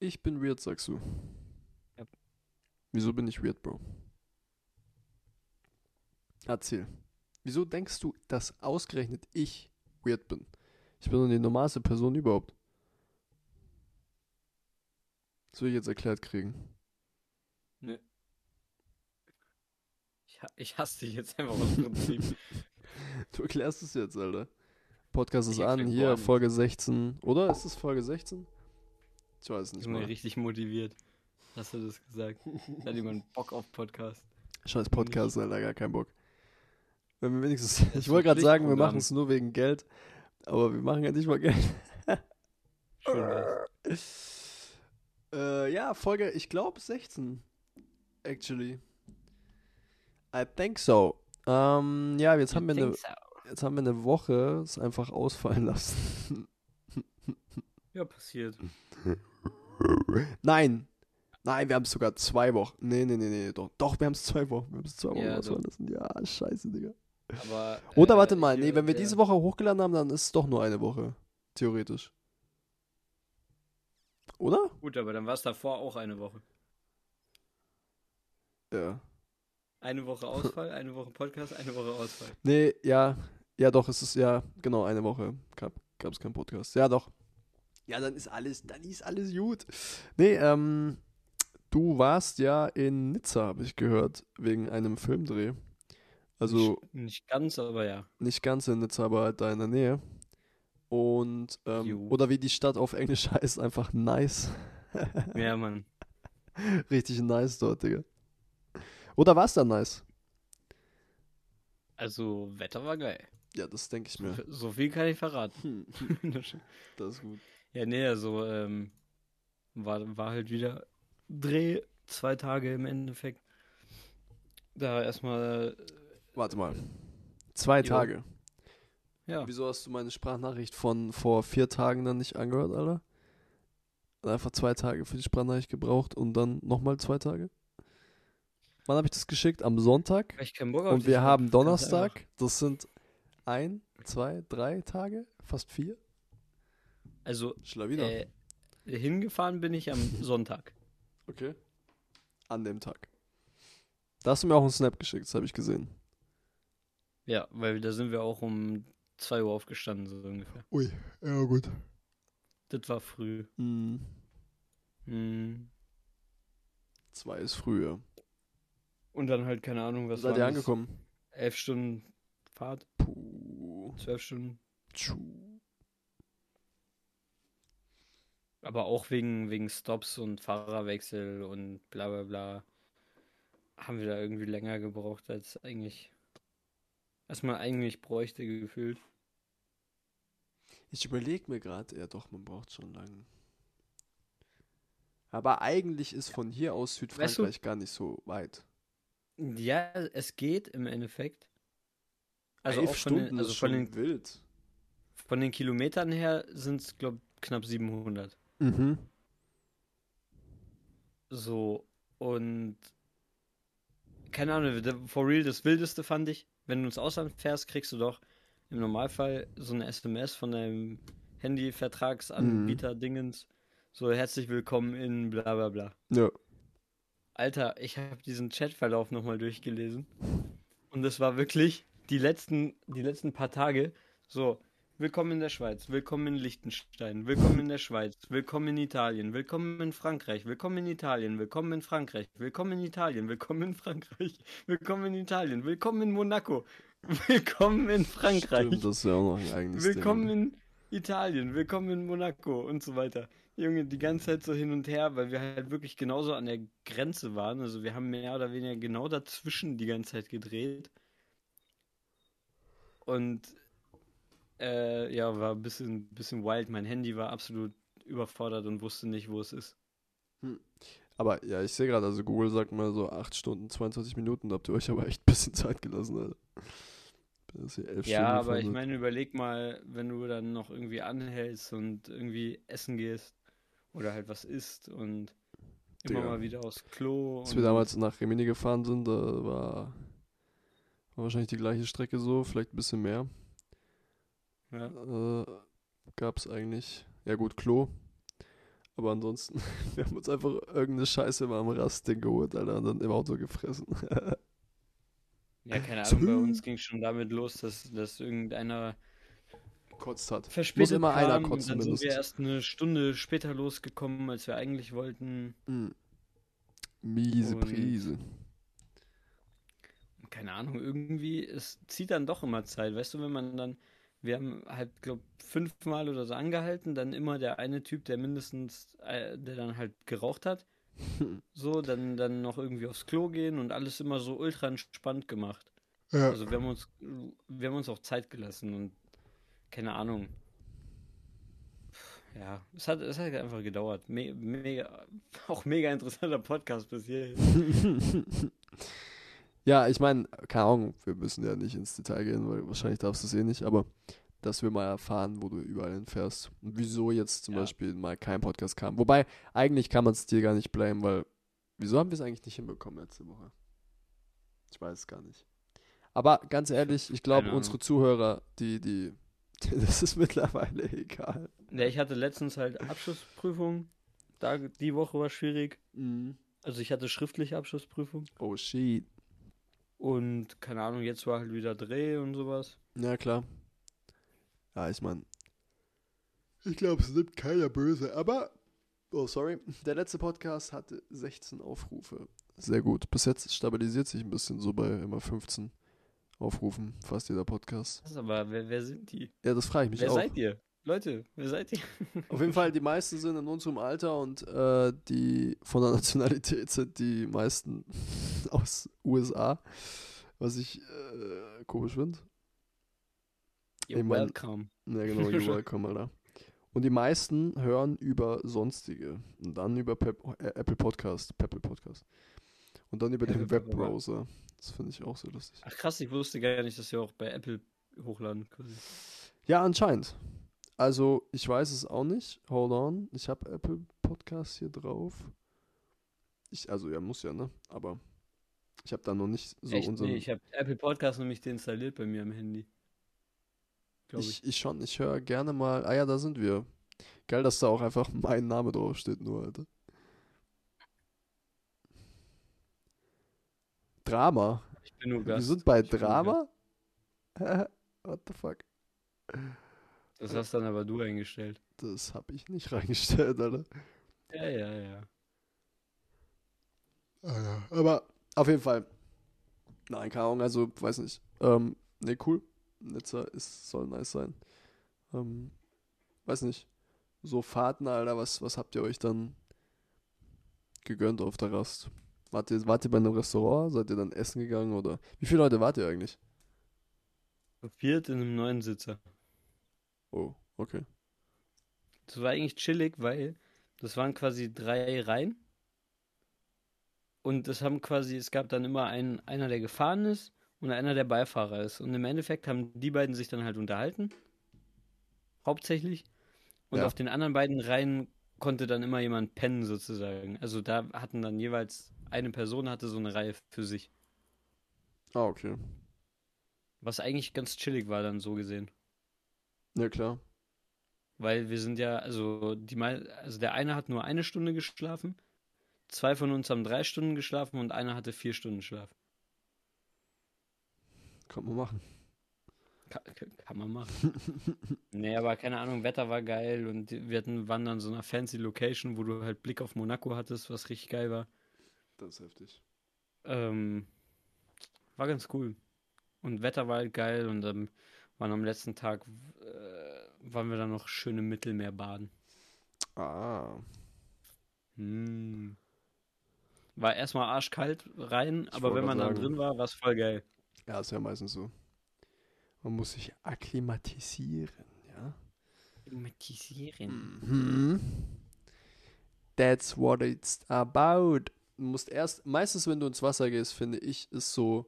Ich bin weird, sagst du. Ja. Wieso bin ich weird, Bro? Erzähl. Wieso denkst du, dass ausgerechnet ich weird bin? Ich bin doch die normalste Person überhaupt. Das will ich jetzt erklärt kriegen. Ich, ha- ich hasse dich jetzt einfach aus Prinzip. Du erklärst es jetzt, Alter. Podcast ist Ich an, hier. Folge 16. Oder? Ist es Folge 16? Mir mal. richtig motiviert. Hast du das gesagt? Hat jemand Bock auf Podcast? Scheiß Podcast, Alter, gar keinen Bock. Wenn wir wenigstens. Ich wollte gerade sagen, wir machen es nur wegen Geld. Aber wir machen ja nicht mal Geld. Äh, ja, Folge, ich glaube 16. Actually. I think so. Ähm, ja, jetzt haben wir eine, so. jetzt haben wir eine Woche es einfach ausfallen lassen. Ja, passiert. Nein. Nein, wir haben es sogar zwei Wochen. Nee, nee, nee, nee, doch. Doch, wir haben es zwei Wochen. Wir haben es zwei Wochen Ja, lassen. Ja, scheiße, Digga. Aber, Oder äh, warte mal, nee, wenn wir der- diese Woche hochgeladen haben, dann ist es doch nur eine Woche. Theoretisch. Oder? Gut, aber dann war es davor auch eine Woche. Ja. Eine Woche Ausfall, eine Woche Podcast, eine Woche Ausfall. Nee, ja. Ja, doch, es ist ja, genau, eine Woche gab es keinen Podcast. Ja, doch. Ja, dann ist alles, dann ist alles gut. Nee, ähm, du warst ja in Nizza, habe ich gehört, wegen einem Filmdreh. Also Nicht, nicht ganz, aber ja. nicht ganz in Nizza, aber halt da in der Nähe. Und, ähm, oder wie die Stadt auf Englisch heißt, einfach nice. Ja, Mann. Richtig nice dort, Digga. Oder war es dann nice? Also, Wetter war geil. Ja, das denke ich mir. So viel kann ich verraten. Hm, das ist gut. Ja, nee, also, ähm, war, war halt wieder Dreh, zwei Tage im Endeffekt. Da erstmal, Warte mal. Zwei Jo. Tage. ja, Wieso hast du meine Sprachnachricht von vor vier Tagen dann nicht angehört, Alter? Einfach zwei Tage für die Sprachnachricht gebraucht und dann nochmal zwei Tage? Wann habe ich das geschickt? Am Sonntag. weil ich keinen Bock auf Und wir hab. haben Donnerstag. Das sind ein, zwei, drei Tage? Fast vier? Also, Schlawiner. äh, hingefahren bin ich am Sonntag. Okay. An dem Tag. Da hast du mir auch einen Snap geschickt, das habe ich gesehen. Ja, weil da sind wir auch um 2 Uhr aufgestanden, so ungefähr. Ui, ja gut. Das war früh. Mhm. Hm. Zwei ist früher. Und dann halt, keine Ahnung, was Seid ihr angekommen? Elf Stunden Fahrt, Puh. zwölf Stunden. Tschu. Aber auch wegen, wegen Stops und Fahrerwechsel und bla bla bla. Haben wir da irgendwie länger gebraucht, als eigentlich. Als man eigentlich bräuchte, gefühlt. Ich überlege mir gerade, ja doch, man braucht schon lange. Aber eigentlich ist von hier aus Südfrankreich gar nicht so weit. Ja, es geht im Endeffekt. Also Elf auch von den, Stunden also ist schon den, wild. von den Kilometern her sind es, glaube knapp 700. Mhm. So, und keine Ahnung, for real, das Wildeste fand ich, wenn du ins Ausland fährst, kriegst du doch im Normalfall so eine SMS von deinem Handyvertragsanbieter Dingens. So, herzlich willkommen in bla bla bla. Ja. Alter, ich habe diesen Chatverlauf nochmal durchgelesen. Und es war wirklich die letzten, die letzten paar Tage so. Willkommen in der Schweiz, willkommen in Liechtenstein, willkommen in der Schweiz, willkommen in Italien, willkommen in Frankreich, willkommen in Italien, willkommen in Frankreich, willkommen in Italien, willkommen in Frankreich, willkommen in Italien, willkommen in Monaco, willkommen in Frankreich, Stimmt, das ist ja auch noch ein eigenes willkommen Ding. in Italien, willkommen in Monaco und so weiter. Junge, die ganze Zeit so hin und her, weil wir halt wirklich genauso an der Grenze waren. Also wir haben mehr oder weniger genau dazwischen die ganze Zeit gedreht. Und äh, ja, war ein bisschen, bisschen wild. Mein Handy war absolut überfordert und wusste nicht, wo es ist. Aber ja, ich sehe gerade, also Google sagt mal so 8 Stunden, 22 Minuten, da habt ihr euch aber echt ein bisschen Zeit gelassen, Alter. Das hier elf Ja, Stunden aber ich meine, überleg mal, wenn du dann noch irgendwie anhältst und irgendwie essen gehst oder halt was isst und immer Digga. mal wieder aufs Klo. Als wir damals nach Rimini gefahren sind, da war, war wahrscheinlich die gleiche Strecke so, vielleicht ein bisschen mehr. Ja. Äh, gab es eigentlich, ja gut, Klo. Aber ansonsten, wir haben uns einfach irgendeine Scheiße mal am Rastding geholt, Alter, und dann im Auto gefressen. Ja, keine Ahnung, bei uns ging es schon damit los, dass, dass irgendeiner Kotzt hat. verspätet immer kam einer kotzen dann sind wir mindestens. erst eine Stunde später losgekommen, als wir eigentlich wollten. Mm. Miese Und- Prise. Keine Ahnung, irgendwie, es zieht dann doch immer Zeit, weißt du, wenn man dann, wir haben halt, glaub, fünfmal oder so angehalten, dann immer der eine Typ, der mindestens, äh, der dann halt geraucht hat, so, dann, dann noch irgendwie aufs Klo gehen und alles immer so ultra entspannt gemacht. Ja. Also wir haben uns, wir haben uns auch Zeit gelassen und keine Ahnung. Ja, es hat, es hat einfach gedauert. Me mega, auch mega interessanter Podcast bis hierhin. ja, ich meine, keine Ahnung, wir müssen ja nicht ins Detail gehen, weil wahrscheinlich darfst du es eh nicht, aber dass wir mal erfahren, wo du überall hinfährst. Und wieso jetzt zum Ja. Beispiel mal kein Podcast kam. Wobei, eigentlich kann man es dir gar nicht blamen, weil wieso haben wir es eigentlich nicht hinbekommen letzte Woche? Ich weiß es gar nicht. Aber ganz ehrlich, ich glaube, unsere Zuhörer, die, die, das ist mittlerweile egal. Ja, ich hatte letztens halt Abschlussprüfung. Da, die Woche war schwierig. Also ich hatte schriftliche Abschlussprüfung. Oh shit. Und keine Ahnung, jetzt war halt wieder Dreh und sowas. Ja, klar. Ja, ich meine. Ich glaube, es nimmt keiner böse, aber. Oh, sorry. Der letzte Podcast hatte 16 Aufrufe. Sehr gut. Bis jetzt stabilisiert sich ein bisschen so bei immer 15 Aufrufen, fast jeder Podcast. Was, aber wer, wer sind die? Ja, das frage ich mich wer auch. seid ihr? Leute, wer seid ihr? Auf jeden Fall, die meisten sind in unserem Alter und äh, die von der Nationalität sind die meisten aus USA. Was ich äh, komisch finde. You're Ich mein- welcome. Ja, genau, you're welcome, Alter. Und die meisten hören über sonstige. Und dann über Pep äh, Apple Podcast, Pepple Podcast. Und dann über Ja, den Webbrowser. Das finde ich auch sehr lustig. Ach krass, ich wusste gar nicht, dass wir auch bei Apple hochladen quasi. Ja, anscheinend. Also, ich weiß es auch nicht. Hold on. Ich habe Apple Podcast hier drauf. Ich, also, ja, muss ja, ne? Aber ich habe da noch nicht so Echt? unseren. Nee, ich habe Apple Podcast nämlich deinstalliert bei mir am Handy. Ich. ich, ich schon, ich höre gerne mal. Ah ja, da sind wir. Geil, dass da auch einfach mein Name draufsteht, nur, Alter. Drama. Ich bin nur Wir Gast. sind bei Ich Drama? What the fuck? Das hast dann aber du eingestellt. Das hab ich nicht reingestellt, Alter. Ja, ja, ja. Ah ja, aber auf jeden Fall. Nein, keine Ahnung, also, weiß nicht. Ähm, ne, cool. Nizza ist, soll nice sein. Ähm, weiß nicht. So Fahrten, Alter, was, was habt ihr euch dann gegönnt auf der Rast? Wart ihr, wart ihr bei einem Restaurant? Seid ihr dann essen gegangen oder? Wie viele Leute wart ihr eigentlich? Viert in einem neuen Sitzer. Oh, okay. Das war eigentlich chillig, weil das waren quasi drei Reihen. Und es haben quasi, es gab dann immer einen, einer, der gefahren ist und einer, der Beifahrer ist. Und im Endeffekt haben die beiden sich dann halt unterhalten. Hauptsächlich. Und Ja. auf den anderen beiden Reihen konnte dann immer jemand pennen, sozusagen. Also da hatten dann jeweils eine Person hatte so eine Reihe für sich. Ah, okay. Was eigentlich ganz chillig war, dann so gesehen. Ja, klar. Weil wir sind ja, also die mei- also der eine hat nur eine Stunde geschlafen, zwei von uns haben drei Stunden geschlafen und einer hatte vier Stunden Schlaf. Kann man machen. Kann, kann man machen. nee, aber keine Ahnung, Wetter war geil und wir hatten, waren dann in so einer fancy Location, wo du halt Blick auf Monaco hattest, was richtig geil war. Das ist heftig. Ähm, war ganz cool. Und Wetter war halt geil und dann waren am letzten Tag, äh, waren wir dann noch schön im Mittelmeer baden. Ah. Hm. War erstmal arschkalt rein, Ich aber wenn man grad dann sagen. drin war, war es voll geil. Ja, ist ja meistens so. Man muss sich akklimatisieren, ja. Klimatisieren. Mhm. That's what it's about. Du musst erst, meistens wenn du ins Wasser gehst, finde ich, ist so,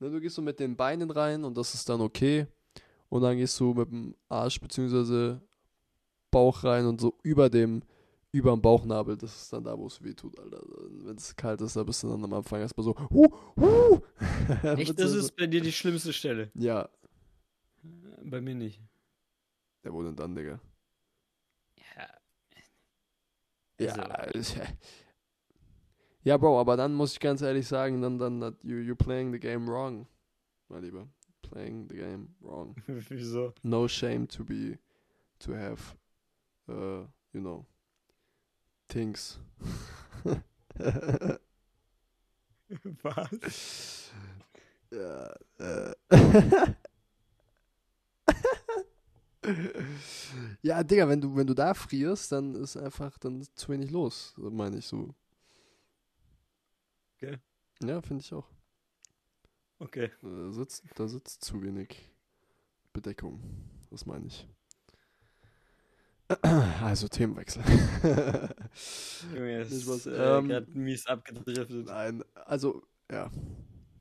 ne, du gehst so mit den Beinen rein und das ist dann okay. Und dann gehst du mit dem Arsch bzw. Bauch rein und so über dem, über dem Bauchnabel, das ist dann da, wo es weh tut, Alter. Wenn es kalt ist, da bist du dann am Anfang erstmal so, huh, huh. Echt, das ist bei dir die schlimmste Stelle. Ja, Bei mir nicht. der wurde dann, Digga. Ja. Ja, Also, ja, Bro, aber dann muss ich ganz ehrlich sagen, dann, dann, you, you're playing the game wrong, mein Lieber. Playing the game wrong. wieso? No shame to be, to have, uh, you know, things. Was? ja, äh. ja, Digga, wenn du, wenn du da frierst, dann ist einfach dann ist zu wenig los, meine ich so. Okay. Ja, finde ich auch. Okay. Da sitzt, da sitzt zu wenig Bedeckung. Das meine ich. Also Themenwechsel. Junge, ist was, äh, ähm, gerade mies abgedriftet. Nein, also, ja.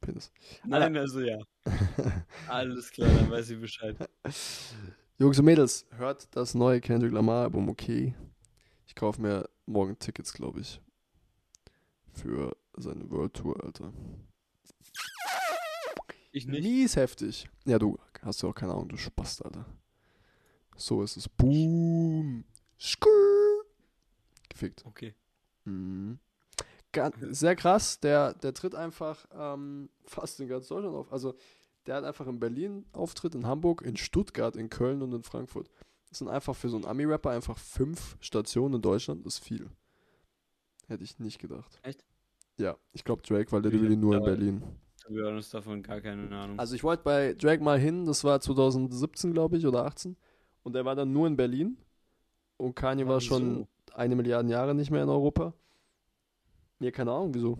Penis. Nein, also ja. Alles klar, dann weiß ich Bescheid. Jungs und Mädels, hört das neue Kendrick Lamar Album, okay? Ich kaufe mir morgen Tickets, glaube ich. Für seine World Tour, Alter. Ich nicht. Mies heftig. Ja, du hast ja auch keine Ahnung, du Spast, Alter. So ist es. Boom. Skrrr. Gefickt. Okay. Mhm. Sehr krass, der, der tritt einfach ähm, fast in ganz Deutschland auf. Also der hat einfach in Berlin Auftritt, in Hamburg, in Stuttgart, in Köln und in Frankfurt. Das sind einfach für so einen Ami-Rapper einfach fünf Stationen in Deutschland, das ist viel. Hätte ich nicht gedacht. Echt? Ja, ich glaube Drake, weil der will nur in Berlin. To be honest, davon gar keine Ahnung. Also ich wollte bei Drake mal hin, das war 2017, glaube ich, oder 18. Und der war dann nur in Berlin. Und Kanye war schon eine Milliarde Jahre nicht mehr in Europa. Ja, keine Ahnung, wieso.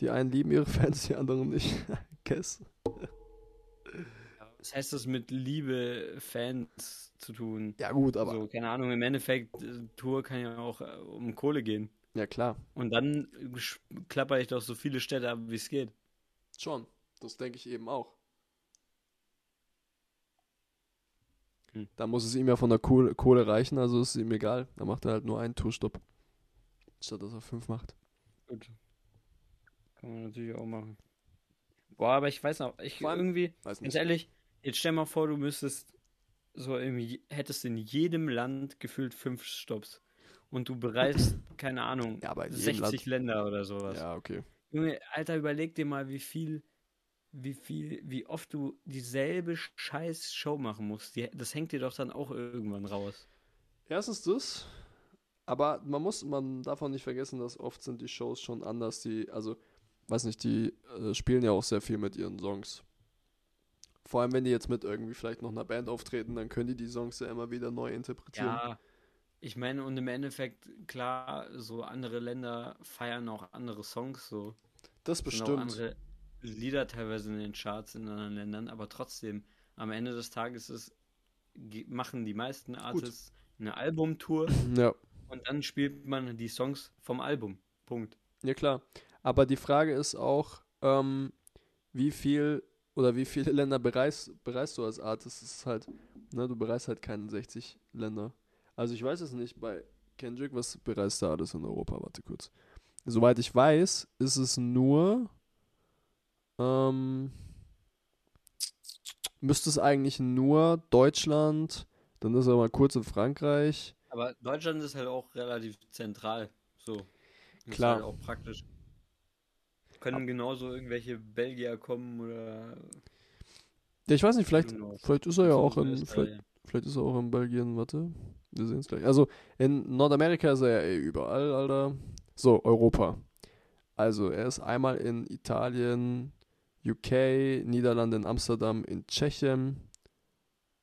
Die einen lieben ihre Fans, die anderen nicht. Guess. Was heißt das mit Liebe, Fans zu tun? Ja, gut, aber. so, keine Ahnung, im Endeffekt, äh, Tour kann ja auch äh, um Kohle gehen. Ja, klar. Und dann klapper ich doch so viele Städte ab, wie es geht. Schon. Das denke ich eben auch. Hm. Da muss es ihm ja von der Kohle, Kohle reichen, also ist es ihm egal. Da macht er halt nur einen Tourstopp. Statt dass er fünf macht. Gut. Kann man natürlich auch machen. Boah, aber ich weiß noch, ich allem- irgendwie, Weiß ganz ehrlich, jetzt stell mal vor, du müsstest so irgendwie, hättest in jedem Land gefühlt fünf Stops. Und du bereist, keine Ahnung, Ja, aber in jedem 60 Länder oder sowas. Ja, okay. Junge, Alter, überleg dir mal, wie viel, wie viel, wie oft du dieselbe scheiß Show machen musst. Die, das hängt dir doch dann auch irgendwann raus. Erstens das, aber man muss, man darf auch nicht vergessen, dass oft sind die Shows schon anders. Die, also, weiß nicht, die äh, spielen ja auch sehr viel mit ihren Songs. Vor allem, wenn die jetzt mit irgendwie vielleicht noch einer Band auftreten, dann können die die Songs ja immer wieder neu interpretieren. Ja, ich meine, und im Endeffekt, klar, so andere Länder feiern auch andere Songs, so. das sind auch bestimmt. andere Lieder teilweise in den Charts in anderen Ländern, aber trotzdem, am Ende des Tages ist, machen die meisten Artists eine Albumtour Ja, und dann spielt man die Songs vom Album. Punkt. ja klar. Aber die Frage ist auch, ähm, wie viel oder wie viele Länder bereist, bereist du als Artist? Das ist halt, ne, du bereist halt keine 60 Länder. Also ich weiß es nicht, bei Kendrick, was bereist er alles in Europa? Warte kurz. Soweit ich weiß, ist es nur, ähm, müsste es eigentlich nur Deutschland, dann ist er mal kurz in Frankreich. Aber Deutschland ist halt auch relativ zentral. So. Ist Klar. halt auch praktisch. Können genauso irgendwelche Belgier kommen oder. Ja, ich weiß nicht, vielleicht, knows? vielleicht ist er ja auch in, vielleicht, vielleicht ist er auch in Belgien, warte, wir sehen es gleich. Also in Nordamerika ist er ja eh überall, Alter. So, Europa. Also er ist einmal in Italien, UK, Niederlande, in Amsterdam, in Tschechien,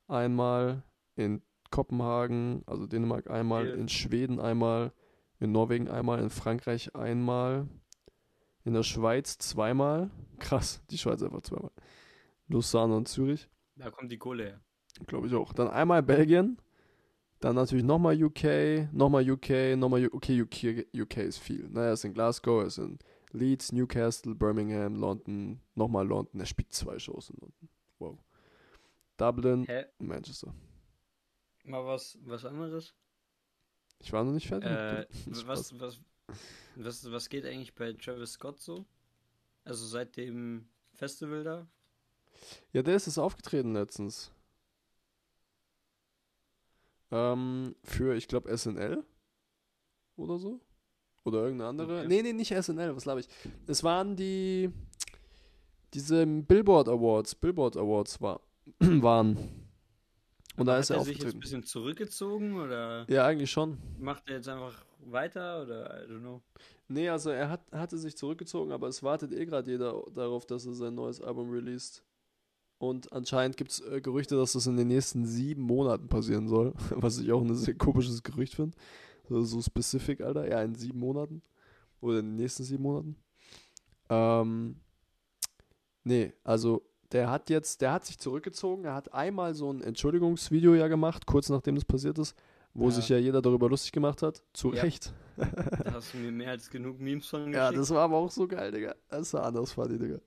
einmal in Kopenhagen, also Dänemark einmal, Ja. in Schweden einmal, in Norwegen einmal, in Frankreich einmal, in der Schweiz zweimal. Krass, die Schweiz einfach zweimal. Lausanne und Zürich. Da kommt die Kohle her. Glaube ich auch. Dann einmal Belgien. Dann natürlich nochmal UK, nochmal UK, nochmal UK. Okay, UK, UK ist viel. Na, er ist in Glasgow, er ist in Leeds, Newcastle, Birmingham, London, nochmal London. Er spielt zwei Shows in London. Wow. Dublin, Hä? Manchester. Mal was, was anderes? Ich war noch nicht fertig. Äh, was, was, was, was geht eigentlich bei Travis Scott so? Also seit dem Festival da? Ja, der ist es aufgetreten letztens. Ähm, für, ich glaube, SNL oder so. Oder irgendeine andere. Okay. Nee, nee, nicht SNL, was glaube ich. Es waren die. Diese Billboard Awards. Billboard Awards war, waren. Und da Hat ist er er sich jetzt ein aufgetreten. bisschen zurückgezogen oder Ja, eigentlich schon. macht er jetzt einfach weiter oder I don't know. Nee, also er hat, hatte sich zurückgezogen, aber es wartet eh gerade jeder darauf, dass er sein neues Album released. Und anscheinend gibt es äh, Gerüchte, dass das in den nächsten sieben Monaten passieren soll. Was ich auch ein sehr komisches Gerücht finde. So, so specific, Alter. Ja, in sieben Monaten. Oder in den nächsten sieben Monaten. Ähm, nee, also der hat jetzt, der hat sich zurückgezogen. Er hat einmal so ein Entschuldigungsvideo ja gemacht, kurz nachdem das passiert ist, wo Ja. sich ja jeder darüber lustig gemacht hat. Zu Ja. Recht. Da hast du mir mehr als genug Memes von Ja, geschickt. das war aber auch so geil, Digga. Das war anders funny, Digga.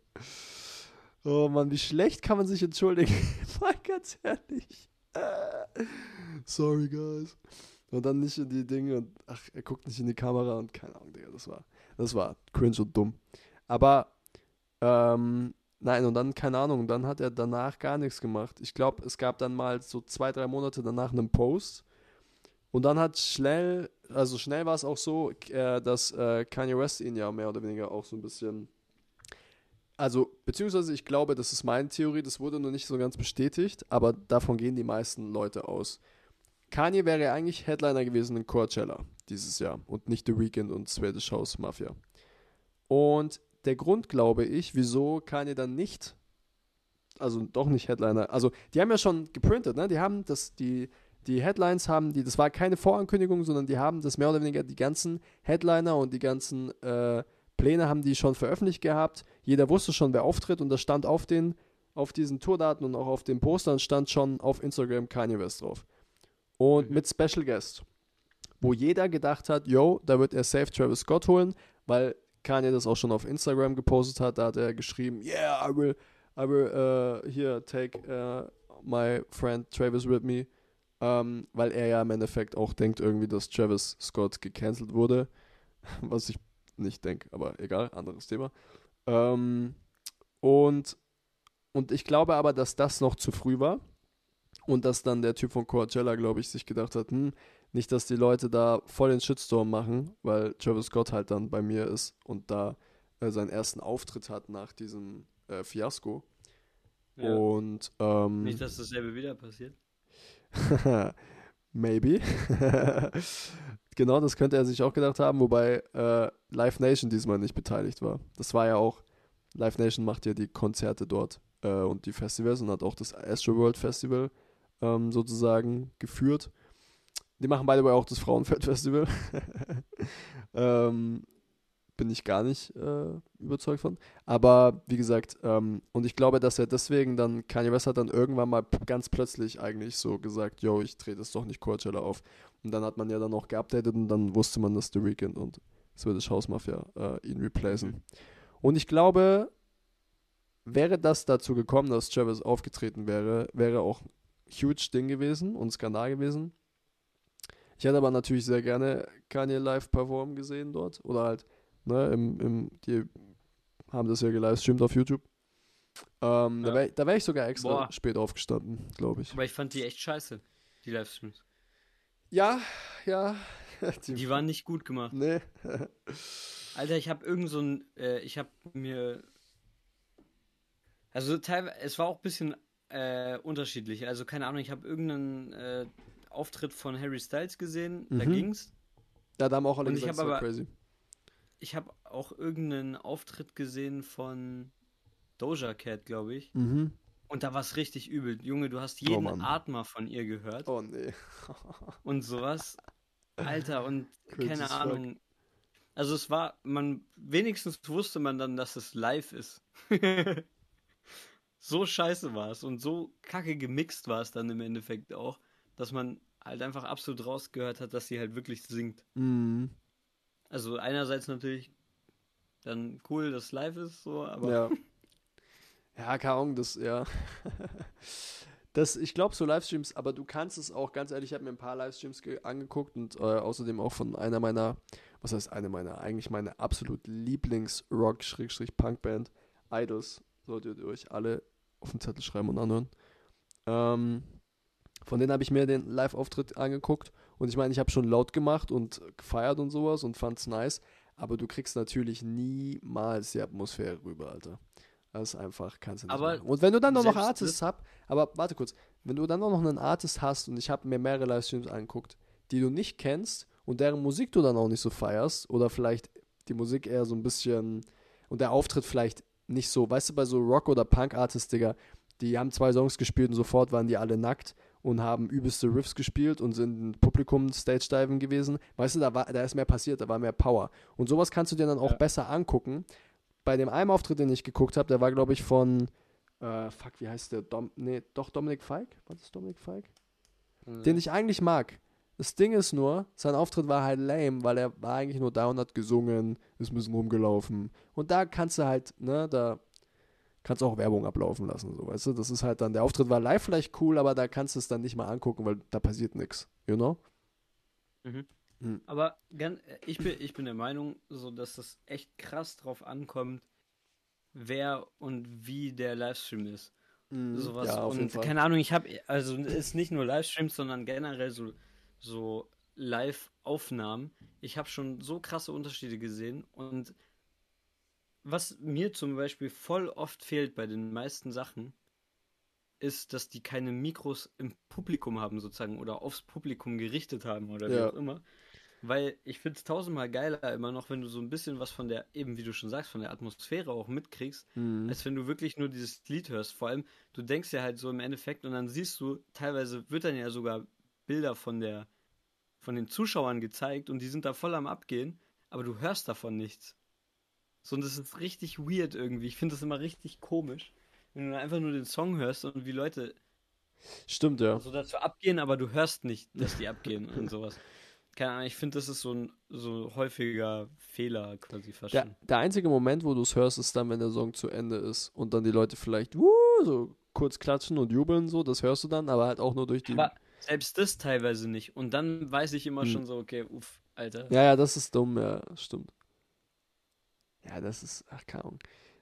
Oh Mann, wie schlecht kann man sich entschuldigen? Mal ganz ehrlich. Sorry, guys. Und dann nicht in die Dinge und ach, er guckt nicht in die Kamera und keine Ahnung, Digga, das war, das war cringe und dumm. Aber, ähm, nein, und dann, keine Ahnung, dann hat er danach gar nichts gemacht. Ich glaube, es gab dann mal so zwei, drei Monate danach einen Post. Und dann hat schnell, also schnell war es auch so, äh, dass äh, Kanye West ihn ja mehr oder weniger auch so ein bisschen. Also, beziehungsweise ich glaube, das ist meine Theorie, das wurde noch nicht so ganz bestätigt, aber davon gehen die meisten Leute aus. Kanye wäre eigentlich Headliner gewesen in Coachella dieses Jahr und nicht The Weeknd und Swedish House Mafia. Und der Grund, glaube ich, wieso Kanye dann nicht, also doch nicht Headliner, also die haben ja schon geprintet, ne? Die haben das, die, die Headlines haben, die, das war keine Vorankündigung, sondern die haben das mehr oder weniger die ganzen Headliner und die ganzen äh, Pläne haben die schon veröffentlicht gehabt. Jeder wusste schon, wer auftritt und das stand auf den, auf diesen Tourdaten und auch auf den Postern stand schon auf Instagram Kanye West drauf. Und Mhm. mit Special Guest. Wo jeder gedacht hat, yo, da wird er safe Travis Scott holen, weil Kanye das auch schon auf Instagram gepostet hat. Da hat er geschrieben, yeah, I will, I will uh, here take uh, my friend Travis with me. Ähm, weil er ja im Endeffekt auch denkt irgendwie, dass Travis Scott gecancelt wurde. Was ich nicht denke, aber egal, anderes Thema. Ähm, und, und ich glaube aber, dass das noch zu früh war. Und dass dann der Typ von Coachella, glaube ich, sich gedacht hat, hm, nicht, dass die Leute da voll den Shitstorm machen, weil Travis Scott halt dann bei mir ist und da äh, seinen ersten Auftritt hat nach diesem äh, Fiasko. Ja. Und ähm, Nicht, dass dasselbe wieder passiert. Maybe. genau, das könnte er sich auch gedacht haben, wobei äh, Live Nation diesmal nicht beteiligt war. Das war ja auch, Live Nation macht ja die Konzerte dort äh, und die Festivals und hat auch das Astro World Festival ähm, sozusagen geführt. Die machen beide auch das Frauenfeld Festival. ähm, bin ich gar nicht äh, überzeugt von. Aber wie gesagt, ähm, und ich glaube, dass er deswegen dann, Kanye West hat dann irgendwann mal ganz plötzlich eigentlich so gesagt, yo, ich drehe das doch nicht Coachella auf. Und dann hat man ja dann auch geupdatet und dann wusste man, dass The Weeknd und Swedish House Mafia äh, ihn replacen. Und ich glaube, wäre das dazu gekommen, dass Travis aufgetreten wäre, wäre auch ein huge Ding gewesen und Skandal gewesen. Ich hätte aber natürlich sehr gerne Kanye live performen gesehen dort oder halt Ne, im, im, die haben das ja gelivestreamt auf YouTube. Ähm, Da Ja. wäre da wär ich sogar extra Boah. spät aufgestanden, glaube ich. Aber ich fand die echt scheiße, die Livestreams. Ja, ja. Die waren nicht gut gemacht. Nee. Alter, ich habe irgend so ein, äh, ich habe mir, also teilweise, es war auch ein bisschen äh, unterschiedlich. Also keine Ahnung, ich habe irgendeinen äh, Auftritt von Harry Styles gesehen, da Mhm. ging's. ja, da haben auch alle Und gesagt, das war aber- crazy. Ich habe auch irgendeinen Auftritt gesehen von Doja Cat, glaube ich. Mhm. Und da war es richtig übel. Junge, du hast Oh, jeden Mann. Atmer von ihr gehört Oh nee. und sowas. Alter, und keine. Ahnung. Also es war, man, wenigstens wusste man dann, dass es live ist. so scheiße war es und so kacke gemixt war es dann im Endeffekt auch, dass man halt einfach absolut rausgehört hat, dass sie halt wirklich singt. Mhm. Also einerseits natürlich dann cool, dass es live ist, so, aber Ja. Ja, keine Ahnung, das, ja. Das, ich glaube, so Livestreams, aber du kannst es auch, ganz ehrlich, ich habe mir ein paar Livestreams ge- angeguckt und äh, außerdem auch von einer meiner, was heißt eine meiner, eigentlich meine absolut Lieblings-Rock-Punk-Band, Idols, solltet ihr euch alle auf den Zettel schreiben und anhören. Ähm, von denen habe ich mir den Live-Auftritt angeguckt Und ich meine, ich habe schon laut gemacht und gefeiert und sowas und fand's nice, aber du kriegst natürlich niemals die Atmosphäre rüber, Alter. Das ist einfach, kannst du nicht Aber machen. Und wenn du dann noch, Artists hast, aber warte kurz, wenn du dann noch einen Artist hast und ich habe mir mehrere Livestreams angeguckt, die du nicht kennst und deren Musik du dann auch nicht so feierst oder vielleicht die Musik eher so ein bisschen und der Auftritt vielleicht nicht so, weißt du, bei so Rock- oder Punk-Artists, Digga, die haben zwei Songs gespielt und sofort waren die alle nackt und haben übelste Riffs gespielt und sind im Publikum Stage-Diven gewesen. Weißt du, da, war, da ist mehr passiert, da war mehr Power. Und sowas kannst du dir dann auch Ja. besser angucken. Bei dem einen Auftritt, den ich geguckt habe, der war, glaube ich, von, äh, fuck, wie heißt der? Dom, nee, doch Dominik Feig? Was ist Dominik Feig? Den ich eigentlich mag. Das Ding ist nur, sein Auftritt war halt lame, weil er war eigentlich nur da und hat gesungen, ist ein bisschen rumgelaufen. Und da kannst du halt, ne, da kannst du auch Werbung ablaufen lassen, so, weißt du? Das ist halt dann, der Auftritt war live vielleicht cool, aber da kannst du es dann nicht mal angucken, weil da passiert nichts, you know? Mhm. Mhm. Aber ich bin, ich bin der Meinung, so dass das echt krass drauf ankommt, wer und wie der Livestream ist. Sowas. Ja, und keine Ahnung, ich habe, also es ist nicht nur Livestreams, sondern generell so, so Live-Aufnahmen. Ich habe schon so krasse Unterschiede gesehen und was mir zum Beispiel voll oft fehlt bei den meisten Sachen, ist, dass die keine Mikros im Publikum haben sozusagen oder aufs Publikum gerichtet haben oder wie Ja. auch immer. Weil ich finde es tausendmal geiler immer noch, wenn du so ein bisschen was von der, eben wie du schon sagst, von der Atmosphäre auch mitkriegst, Mhm. als wenn du wirklich nur dieses Lied hörst. Vor allem, du denkst ja halt so im Endeffekt und dann siehst du, teilweise wird dann ja sogar Bilder von der, von den Zuschauern gezeigt und die sind da voll am Abgehen, aber du hörst davon nichts. So, und das ist richtig weird irgendwie. Ich finde das immer richtig komisch, wenn du einfach nur den Song hörst und wie Leute Stimmt, ja. so dazu abgehen, aber du hörst nicht, dass die abgehen und sowas. Keine Ahnung, ich finde, das ist so ein so häufiger Fehler quasi fast Der, der einzige Moment, wo du es hörst, ist dann, wenn der Song zu Ende ist und dann die Leute vielleicht wuh, so kurz klatschen und jubeln, so, das hörst du dann, aber halt auch nur durch die. Aber selbst das teilweise nicht. Und dann weiß ich immer Hm. schon so, okay, uff, Alter. Ja, ja, das ist dumm, ja, stimmt. Ja, das ist, ach, keine Ahnung.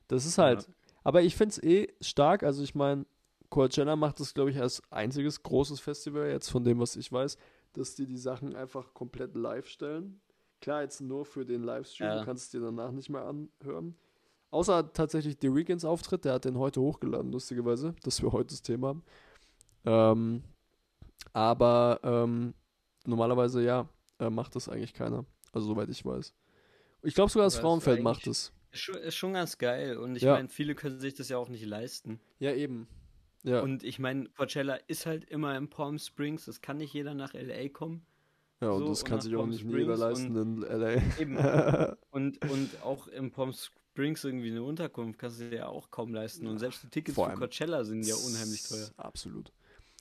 Das ist halt, aber ich finde es eh stark, also ich meine, Coachella macht das, glaube ich, als einziges großes Festival, jetzt von dem, was ich weiß, dass die die Sachen einfach komplett live stellen. Klar, jetzt nur für den Livestream, Ja. du kannst es dir danach nicht mehr anhören. Außer tatsächlich The Weekends Auftritt, der hat den heute hochgeladen, lustigerweise, dass wir heute das Thema haben. Ähm, aber ähm, normalerweise ja, äh, macht das eigentlich keiner. Also soweit ich weiß. Ich glaube sogar das Aber Frauenfeld macht es. Ist schon, ganz geil. Und ich Ja. meine, viele können sich das ja auch nicht leisten. Ja, eben. Ja. Und ich meine, Coachella ist halt immer in Palm Springs. Das kann nicht jeder nach LA kommen. ja, und so, das und kann sich auch nicht jeder leisten in LA. Eben. und, und auch in Palm Springs irgendwie eine Unterkunft kannst du dir ja auch kaum leisten. Und selbst die Tickets Vor für Coachella sind ja unheimlich teuer. Absolut.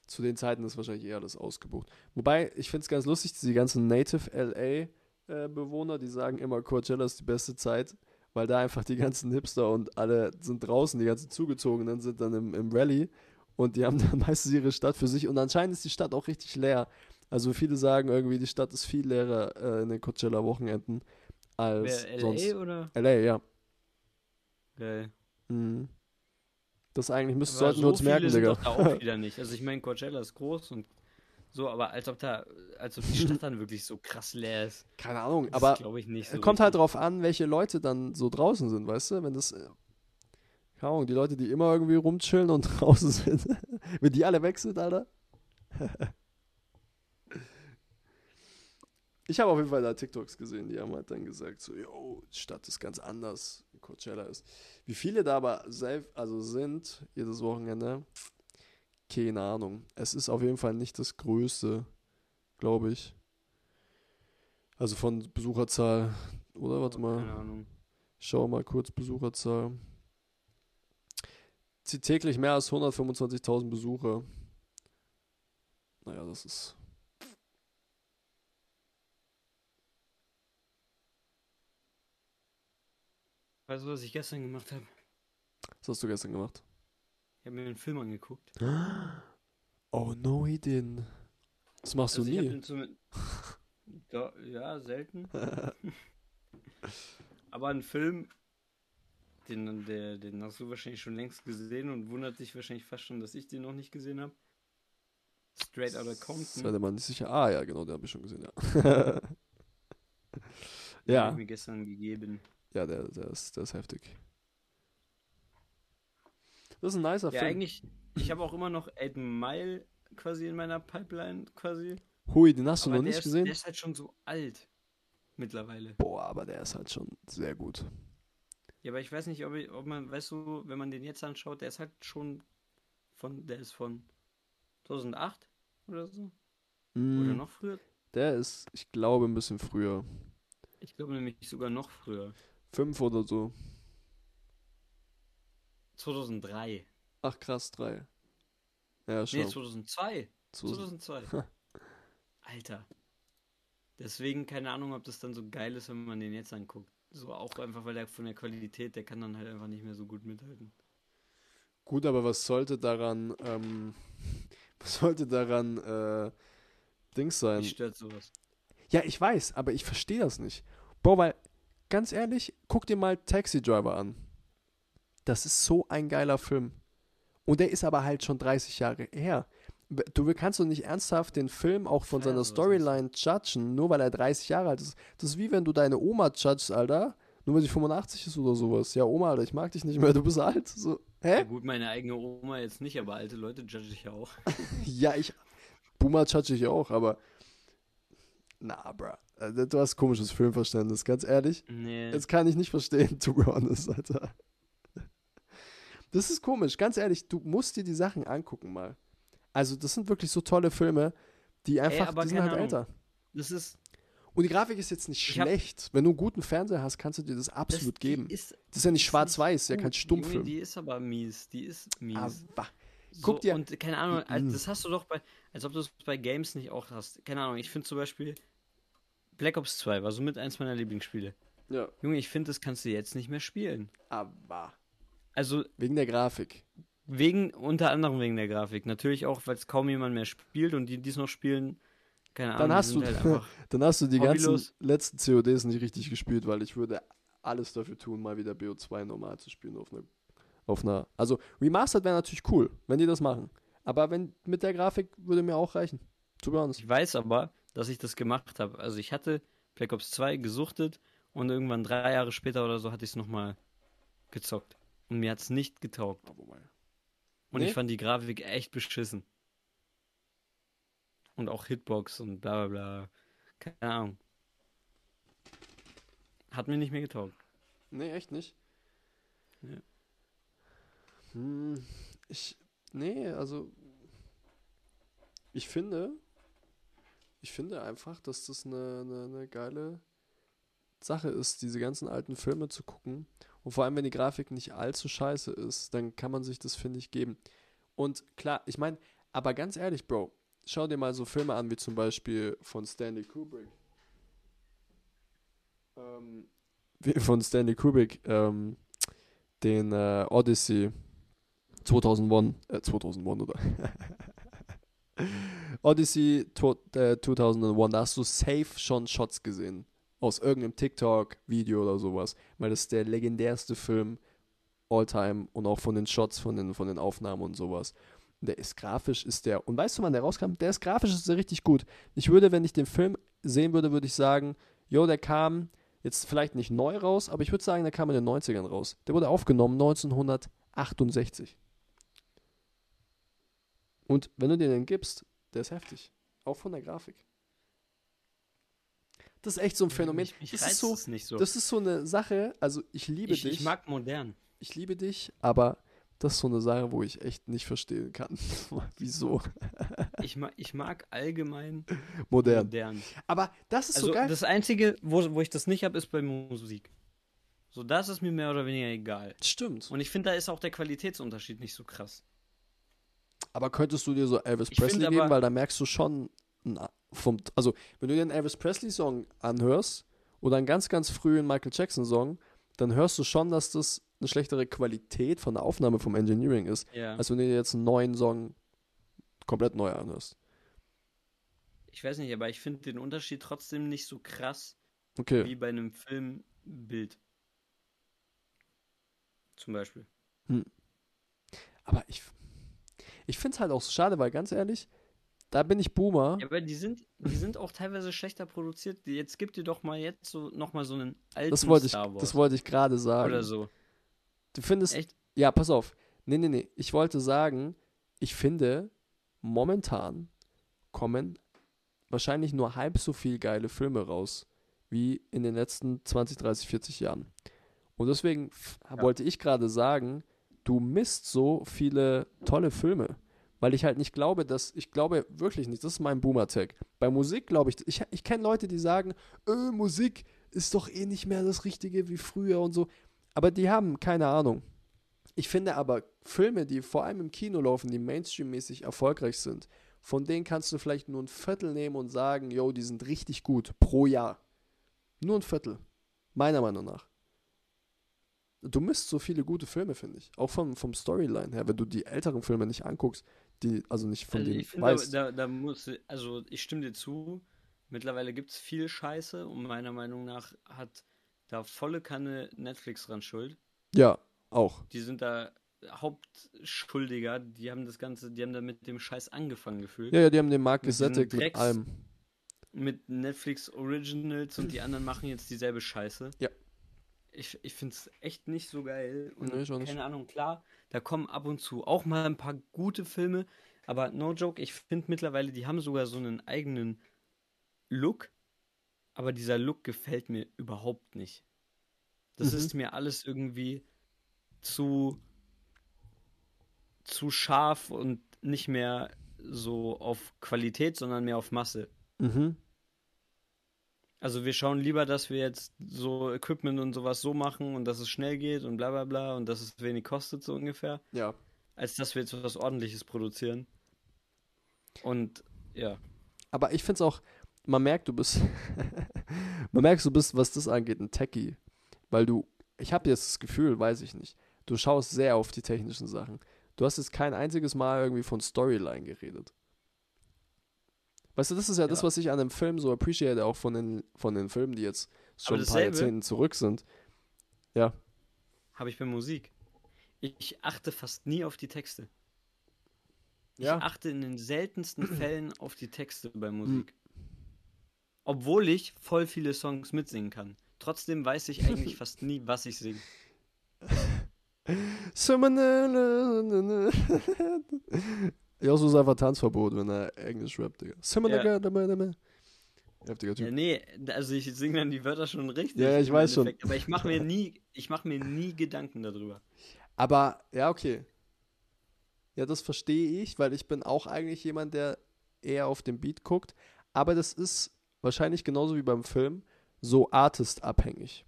Zu den Zeiten ist wahrscheinlich eher alles ausgebucht. Wobei, ich finde es ganz lustig, die ganzen Native LA-Bewohner, die sagen immer, Coachella ist die beste Zeit, weil da einfach die ganzen Hipster und alle sind draußen, die ganzen Zugezogenen sind dann im, im Rallye und die haben dann meistens ihre Stadt für sich und anscheinend ist die Stadt auch richtig leer. Also viele sagen irgendwie, die Stadt ist viel leerer äh, in den Coachella-Wochenenden als Wer, LA sonst. oder? LA, ja. Geil. Mhm. Das eigentlich Aber sollten wir uns merken, Digga. doch da auch wieder nicht. Also ich meine, Coachella ist groß und so, aber als ob da, als ob die Stadt dann wirklich so krass leer ist. Keine Ahnung, Das aber glaube ich nicht so. kommt halt drauf an, welche Leute dann so draußen sind, weißt du? Wenn das, äh, keine Ahnung, die Leute, die immer irgendwie rumchillen und draußen sind, wenn die alle weg sind, Alter. ich habe auf jeden Fall da TikToks gesehen, die haben halt dann gesagt, so, yo, die Stadt ist ganz anders, wie Coachella ist. Wie viele da aber selbst, also sind, jedes Wochenende, keine Ahnung. Es ist auf jeden Fall nicht das Größte, glaube ich. Also von Besucherzahl, oder? Warte mal. Keine Ahnung. Schau mal kurz Besucherzahl. Zieht täglich mehr als 125.000 Besucher. Naja, das ist. Weißt du, was ich gestern gemacht habe? Was hast du gestern gemacht? Ich habe mir einen Film angeguckt. Oh no, he didn't. Das machst Also du ich nie. den zum... Da, ja, selten. Aber ein Film, den, der, den hast du wahrscheinlich schon längst gesehen und wundert dich wahrscheinlich fast schon, dass ich den noch nicht gesehen habe. Straight Outta Compton. ihr mal nicht sicher? Ah, ja, genau, den habe ich schon gesehen, ja. Den ja, hab ich mir gestern gegeben. ja, der, der, ist, der ist heftig. Das ist ein nicer Ja, Film. eigentlich, ich habe auch immer noch Eight Mile quasi in meiner Pipeline quasi. Hui, den hast du Aber noch nicht ist, gesehen? Der ist halt schon so alt mittlerweile. Boah, aber der ist halt schon sehr gut. Ja, aber ich weiß nicht, ob, ich, ob man, weißt du, wenn man den jetzt anschaut, der ist halt schon von, der ist von 2008 oder so. Oder Mm, noch früher. Der ist, ich glaube, ein bisschen früher. Ich glaube nämlich sogar noch früher. Fünf oder so. 2003. Ach krass, drei. Ja, Nee, schon. 2002. Zu- 2002. Alter. Deswegen keine Ahnung, ob das dann so geil ist, wenn man den jetzt anguckt. So auch einfach, weil der von der Qualität, der kann dann halt einfach nicht mehr so gut mithalten. Gut, aber was sollte daran, ähm, was sollte daran, äh, Dings sein? Mich stört sowas. Ja, ich weiß, aber ich verstehe das nicht. Bro, weil, ganz ehrlich, guck dir mal Taxi Driver an. Das ist so ein geiler Film. Und der ist aber halt schon 30 Jahre her. Du kannst doch nicht ernsthaft den Film auch von seiner. Storyline judgen, nur weil er 30 Jahre alt ist. Das ist wie wenn du deine Oma judgst, Alter. Nur weil sie 85 ist oder sowas. Ja, Oma, Alter, ich mag dich nicht mehr, du bist alt. So, Ja, hä? gut, meine eigene Oma jetzt nicht, aber alte Leute judge ich ja auch. Ja, ich. Boomer judge ich auch, aber. Na, bruh. Also, Du hast komisches Filmverständnis, ganz ehrlich. Nee. Das kann ich nicht verstehen, to be honest, Alter. Das ist komisch, ganz ehrlich, du musst dir die Sachen angucken mal. Also, das sind wirklich so tolle Filme, die einfach, aber die sind halt Ahnung. älter. Das ist. Und die Grafik ist jetzt nicht schlecht. Wenn du einen guten Fernseher hast, kannst du dir das absolut das, geben. Ist, das ist ja nicht schwarz-weiß, ja kein Stummfilm. Junge, die ist aber mies. Die ist mies. Aber, So, guck dir- Und keine Ahnung, als- Mhm. das hast du doch bei. Als ob du es bei Games nicht auch hast. Keine Ahnung, ich finde zum Beispiel. Black Ops 2 war somit eins meiner Lieblingsspiele. ja, Junge, ich finde, das kannst du jetzt nicht mehr spielen. aber. Also Wegen der Grafik. wegen, unter anderem wegen der Grafik. Natürlich auch, weil es kaum jemand mehr spielt und die, die es noch spielen, keine Ahnung, Dann hast du- halt. Dann hast du die ganzen Hobbylos. letzten CODs nicht richtig gespielt, weil ich würde alles dafür tun, mal wieder BO2 normal zu spielen auf einer. Auf einer also, Remastered wäre natürlich cool, wenn die das machen. Aber wenn mit der Grafik würde mir auch reichen. To be honest. Ich weiß aber, dass ich das gemacht habe. Also ich hatte Black Ops 2 gesuchtet und irgendwann drei Jahre später oder so hatte ich es nochmal gezockt. Und mir hat es nicht getaugt. Wobei. Und Nee? ich fand die Grafik echt beschissen. Und auch Hitbox und bla bla bla. Keine Ahnung. Hat mir nicht mehr getaugt. Nee, echt nicht. Ja. Hm, ich. Nee, also. Ich finde. Ich finde einfach, dass das eine, eine, eine geile Sache ist, diese ganzen alten Filme zu gucken. Und vor allem, wenn die Grafik nicht allzu scheiße ist, dann kann man sich das, finde ich, geben. Und klar, ich meine, aber ganz ehrlich, Bro, schau dir mal so Filme an, wie zum Beispiel von Stanley Kubrick. Ähm, von Stanley Kubrick, ähm, den äh, Odyssey 2001, äh, 2001 oder? Odyssey to, äh, 2001, da hast du safe schon Shots gesehen. Aus irgendeinem TikTok-Video oder sowas. Weil das ist der legendärste Film all time und auch von den Shots, von den, von den Aufnahmen und sowas. Der ist grafisch, ist der. Und weißt du, wann der rauskam? Der ist grafisch, ist der richtig gut. Ich würde, wenn ich den Film sehen würde, würde ich sagen, jo, der kam jetzt vielleicht nicht neu raus, aber ich würde sagen, der kam in den 90ern raus. Der wurde aufgenommen 1968. Und wenn du dir den gibst, der ist heftig. Auch von der Grafik. Das ist echt so ein Phänomen. Mich, mich das, ist so, es nicht so. das ist so eine Sache, also ich liebe ich, dich. ich mag modern. ich liebe dich, aber das ist so eine Sache, wo ich echt nicht verstehen kann. Wieso? Ich, ma ich mag allgemein Modern. modern. Aber das ist Also so geil. das Einzige, wo, wo ich das nicht habe, ist bei Musik. So, das ist mir mehr oder weniger egal. Stimmt. Und ich finde, da ist auch der Qualitätsunterschied nicht so krass. Aber könntest du dir so Elvis Ich Presley find geben, aber- weil da merkst du schon na, vom, also wenn du dir einen Elvis Presley Song anhörst oder einen ganz, ganz frühen Michael Jackson Song, dann hörst du schon, dass das eine schlechtere Qualität von der Aufnahme vom Engineering ist, Ja. als wenn du dir jetzt einen neuen Song komplett neu anhörst. Ich weiß nicht, aber ich finde den Unterschied trotzdem nicht so krass Okay. wie bei einem Filmbild. Zum Beispiel. Aber ich, ich finde es halt auch so schade, weil ganz ehrlich, da bin ich Boomer. Ja, aber die sind, die sind auch teilweise schlechter produziert. Jetzt gib dir doch mal jetzt so nochmal so einen alten Das wollte ich, Star Wars das wollte ich gerade sagen. oder so. Du findest, Echt? ja, pass auf. Nee, nee, nee. Ich wollte sagen, ich finde, momentan kommen wahrscheinlich nur halb so viel geile Filme raus, wie in den letzten 20, 30, 40 Jahren. Und deswegen Ja. wollte ich gerade sagen, du misst so viele tolle Filme. Weil ich halt nicht glaube, dass, ich glaube wirklich nicht, das ist mein Boomer-Tag. Bei Musik glaube ich, ich, ich kenne Leute, die sagen, äh, Musik ist doch eh nicht mehr das Richtige wie früher und so. Aber die haben keine Ahnung. Ich finde aber Filme, die vor allem im Kino laufen, die mainstream-mäßig erfolgreich sind, von denen kannst du vielleicht nur ein Viertel nehmen und sagen, yo, die sind richtig gut pro Jahr. Nur ein Viertel. Meiner Meinung nach. Du misst so viele gute Filme, finde ich. Auch vom, vom Storyline her, wenn du die älteren Filme nicht anguckst, die, also nicht von Also denen ich finde, da, weißt. da, da muss, also ich stimme dir zu, mittlerweile gibt es viel Scheiße und meiner Meinung nach hat da volle Kanne Netflix dran schuld. Ja, auch. Die sind da Hauptschuldiger, die haben das Ganze, die haben da mit dem Scheiß angefangen gefühlt. Ja, ja, die haben den Markt gesättigt mit allem. Mit Netflix Originals und die anderen machen jetzt dieselbe Scheiße. Ja. Ich, ich finde es echt nicht so geil. Und Nee, keine Ahnung, klar, da kommen ab und zu auch mal ein paar gute Filme, aber no joke, ich finde mittlerweile, die haben sogar so einen eigenen Look, aber dieser Look gefällt mir überhaupt nicht. Das Mhm. ist mir alles irgendwie zu zu scharf und nicht mehr so auf Qualität, sondern mehr auf Masse. Mhm. Also wir schauen lieber, dass wir jetzt so Equipment und sowas so machen und dass es schnell geht und bla bla bla und dass es wenig kostet, so ungefähr, Ja. als dass wir jetzt was ordentliches produzieren. Und ja. Aber ich finde es auch, man merkt, du bist, man merkt, du bist, was das angeht, ein Techie. Weil du, ich habe jetzt das Gefühl, weiß ich nicht, du schaust sehr auf die technischen Sachen. Du hast jetzt kein einziges Mal irgendwie von Storyline geredet. Weißt du, das ist ja, das, Ja. was ich an einem Film so appreciate, auch von den, von den Filmen, die jetzt schon ein paar Jahrzehnten zurück sind. Ja. Habe ich bei Musik. Ich achte fast nie auf die Texte. Ich Ja. achte in den seltensten Fällen auf die Texte bei Musik. Obwohl ich voll viele Songs mitsingen kann. Trotzdem weiß ich eigentlich fast nie, was ich singe. Josu ist einfach Tanzverbot, wenn er Englisch rappt, Digga. Heftiger Typ. Ja, nee, also ich singe dann die Wörter schon richtig. Ja, ja, ich weiß schon. Aber ich mache mir nie, ich mache mir nie Gedanken darüber. Aber, ja, okay. Ja, das verstehe ich, weil ich bin auch eigentlich jemand, der eher auf den Beat guckt. Aber das ist wahrscheinlich genauso wie beim Film so artistabhängig.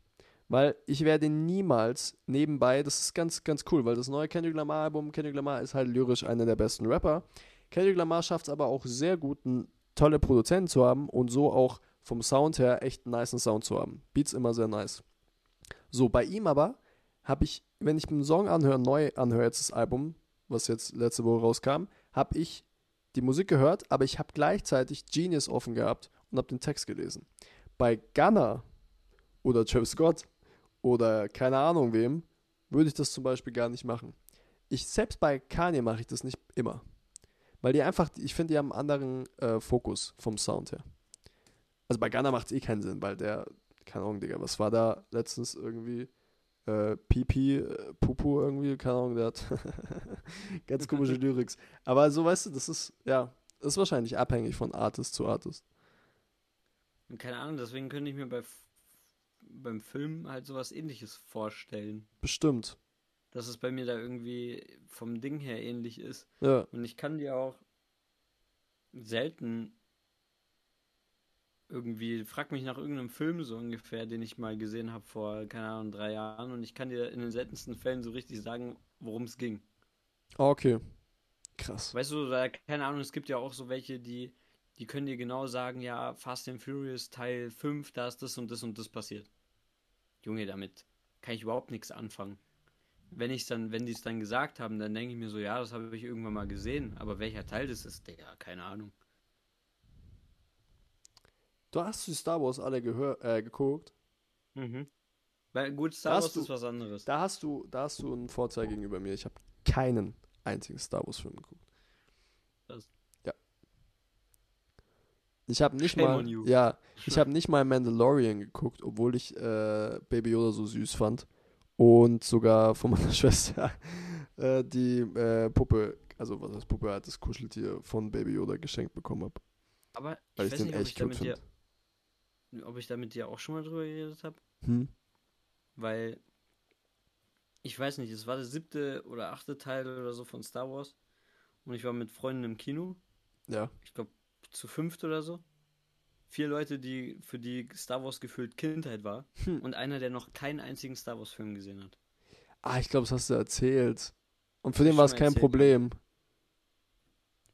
Weil ich werde niemals nebenbei, das ist ganz, ganz cool, weil das neue Kendrick Lamar Album, Kendrick Lamar ist halt lyrisch einer der besten Rapper. Kendrick Lamar schafft es aber auch sehr gut, einen tolle Produzenten zu haben und so auch vom Sound her echt einen niceen Sound zu haben. Beats immer sehr nice. So, bei ihm aber habe ich, wenn ich einen Song anhöre, neu anhöre, jetzt das Album, was jetzt letzte Woche rauskam, habe ich die Musik gehört, aber ich habe gleichzeitig Genius offen gehabt und habe den Text gelesen. Bei Gunner oder Travis Scott oder keine Ahnung wem, würde ich das zum Beispiel gar nicht machen. Ich, selbst bei Kanye mache ich das nicht immer. Weil die einfach, ich finde, die haben einen anderen äh, Fokus vom Sound her. Also bei Gunner macht es eh keinen Sinn, weil der, keine Ahnung, Digga, was war da letztens irgendwie? Äh, Pipi, äh, Pupu irgendwie, keine Ahnung, der hat ganz komische Lyrics. Aber so, weißt du, das ist, ja, das ist wahrscheinlich abhängig von Artist zu Artist. Keine Ahnung, deswegen könnte ich mir bei, beim Film halt sowas ähnliches vorstellen. Bestimmt. Dass es bei mir da irgendwie vom Ding her ähnlich ist. Ja. Und ich kann dir auch selten irgendwie, frag mich nach irgendeinem Film so ungefähr, den ich mal gesehen habe vor, keine Ahnung, drei Jahren und ich kann dir in den seltensten Fällen so richtig sagen, worum es ging. Ah, Okay. Krass. Weißt du, da, keine Ahnung, es gibt ja auch so welche, die, die können dir genau sagen, ja, Fast and Furious Teil 5, da ist das und das und das passiert. Junge, damit kann ich überhaupt nichts anfangen. Wenn ich dann, wenn die es dann gesagt haben, dann denke ich mir so, ja, das habe ich irgendwann mal gesehen, aber welcher Teil das ist, Digga, keine Ahnung. Du hast die Star Wars alle gehör, äh, geguckt. Mhm. Weil gut, Star Hast Wars du- ist was anderes. Da hast du, da hast du einen Vorteil gegenüber mir. Ich habe keinen einzigen Star Wars Film geguckt. Das-. Ich habe nicht Shame mal, ja, ich habe nicht mal Mandalorian geguckt, obwohl ich äh, Baby Yoda so süß fand und sogar von meiner Schwester äh, die äh, Puppe, also was heißt Puppe, halt das Kuscheltier von Baby Yoda geschenkt bekommen habe, Aber weil ich ich, weiß den nicht, ob ich, echt da gut mit dir, finde. ob ich da mit dir auch schon mal drüber geredet habe. Hm? Weil ich weiß nicht, es war der siebte oder achte Teil oder so von Star Wars. Und ich war mit Freunden im Kino. Ja, Ich glaube, zu fünft oder so. Vier Leute, die für die Star Wars gefühlt Kindheit war. Hm. Und einer, der noch keinen einzigen Star Wars-Film gesehen hat. ah, ich glaube, das hast du erzählt. Und für den war es kein erzählt, Problem.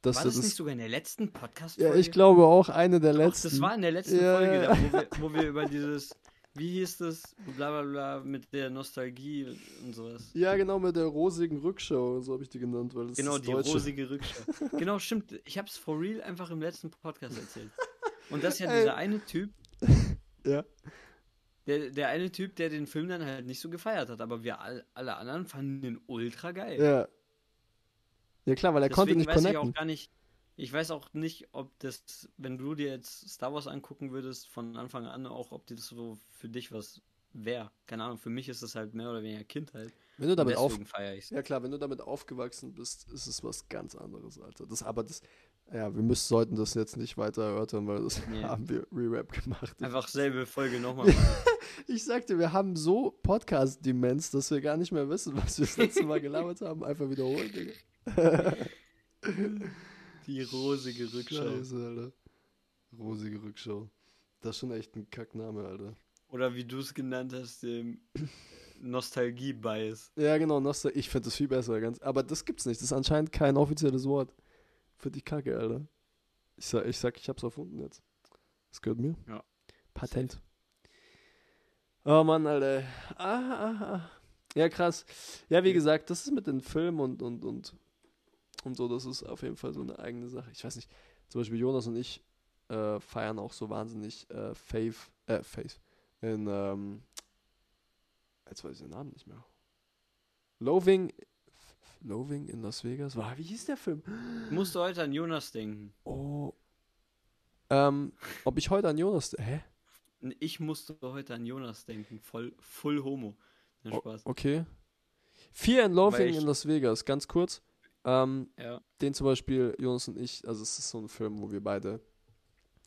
Dass war du das, das, nicht sogar in der letzten podcast ja, ich glaube auch eine der Doch, letzten. das war in der letzten Ja, Folge, ja. da, wo, wir, wo wir über dieses, wie hieß das, bla bla bla, mit der Nostalgie und sowas. ja, genau, mit der rosigen Rückschau, so habe ich die genannt, weil das Genau, ist die Deutsche. rosige Rückschau. genau, stimmt. Ich habe es for real einfach im letzten Podcast erzählt. Und das ist ja Ey. dieser eine Typ, Ja. der, der eine Typ, der den Film dann halt nicht so gefeiert hat. Aber wir all, alle anderen fanden den ultra geil. Ja. Ja klar, weil er konnte Deswegen nicht weiß ich connecten. auch gar nicht. Ich weiß auch nicht, ob das, wenn du dir jetzt Star Wars angucken würdest, von Anfang an auch, ob das so für dich was wäre. Keine Ahnung, für mich ist das halt mehr oder weniger Kindheit. Wenn du damit auf, ja klar, wenn du damit aufgewachsen bist, ist es was ganz anderes, Alter. Das, aber das, ja, wir müssen, sollten das jetzt nicht weiter erörtern, weil das Nee. haben wir Re-Rap gemacht. Einfach selbe Folge nochmal. Ich sagte, wir haben so Podcast-Demenz, dass wir gar nicht mehr wissen, was wir das letzte Mal gelabert haben. Einfach wiederholen, Digga. Die rosige Rückschau. Scheiße, Alter. Rosige Rückschau. Das ist schon echt ein Kackname, Alter. Oder wie du es genannt hast, dem Nostalgie-Bias. Ja, genau, Nostal ich finde das viel besser. Ganz, aber das gibt's nicht. Das ist anscheinend kein offizielles Wort. Für die Kacke, Alter. Ich sag, ich, sag, ich hab's erfunden jetzt. Das gehört mir. Ja. Patent. Oh Mann, Alter. Ah, ah, ah. Ja, krass. Ja, wie gesagt, das ist mit den Filmen und, und, und, und so, das ist auf jeden Fall so eine eigene Sache. Ich weiß nicht, zum Beispiel Jonas und ich äh, feiern auch so wahnsinnig äh, Faith, äh, Faith, in, ähm, jetzt weiß ich den Namen nicht mehr. Loving, Loving in Las Vegas. War, wie hieß der Film? Ich musste heute an Jonas denken. Oh. Ähm, ob ich heute an Jonas, hä? Ich musste heute an Jonas denken. Voll, full Homo. O- Spaß. Okay. Fear and Loving ich- in Las Vegas, ganz kurz. Ähm, Ja. den zum Beispiel Jonas und ich, also es ist so ein Film, wo wir beide,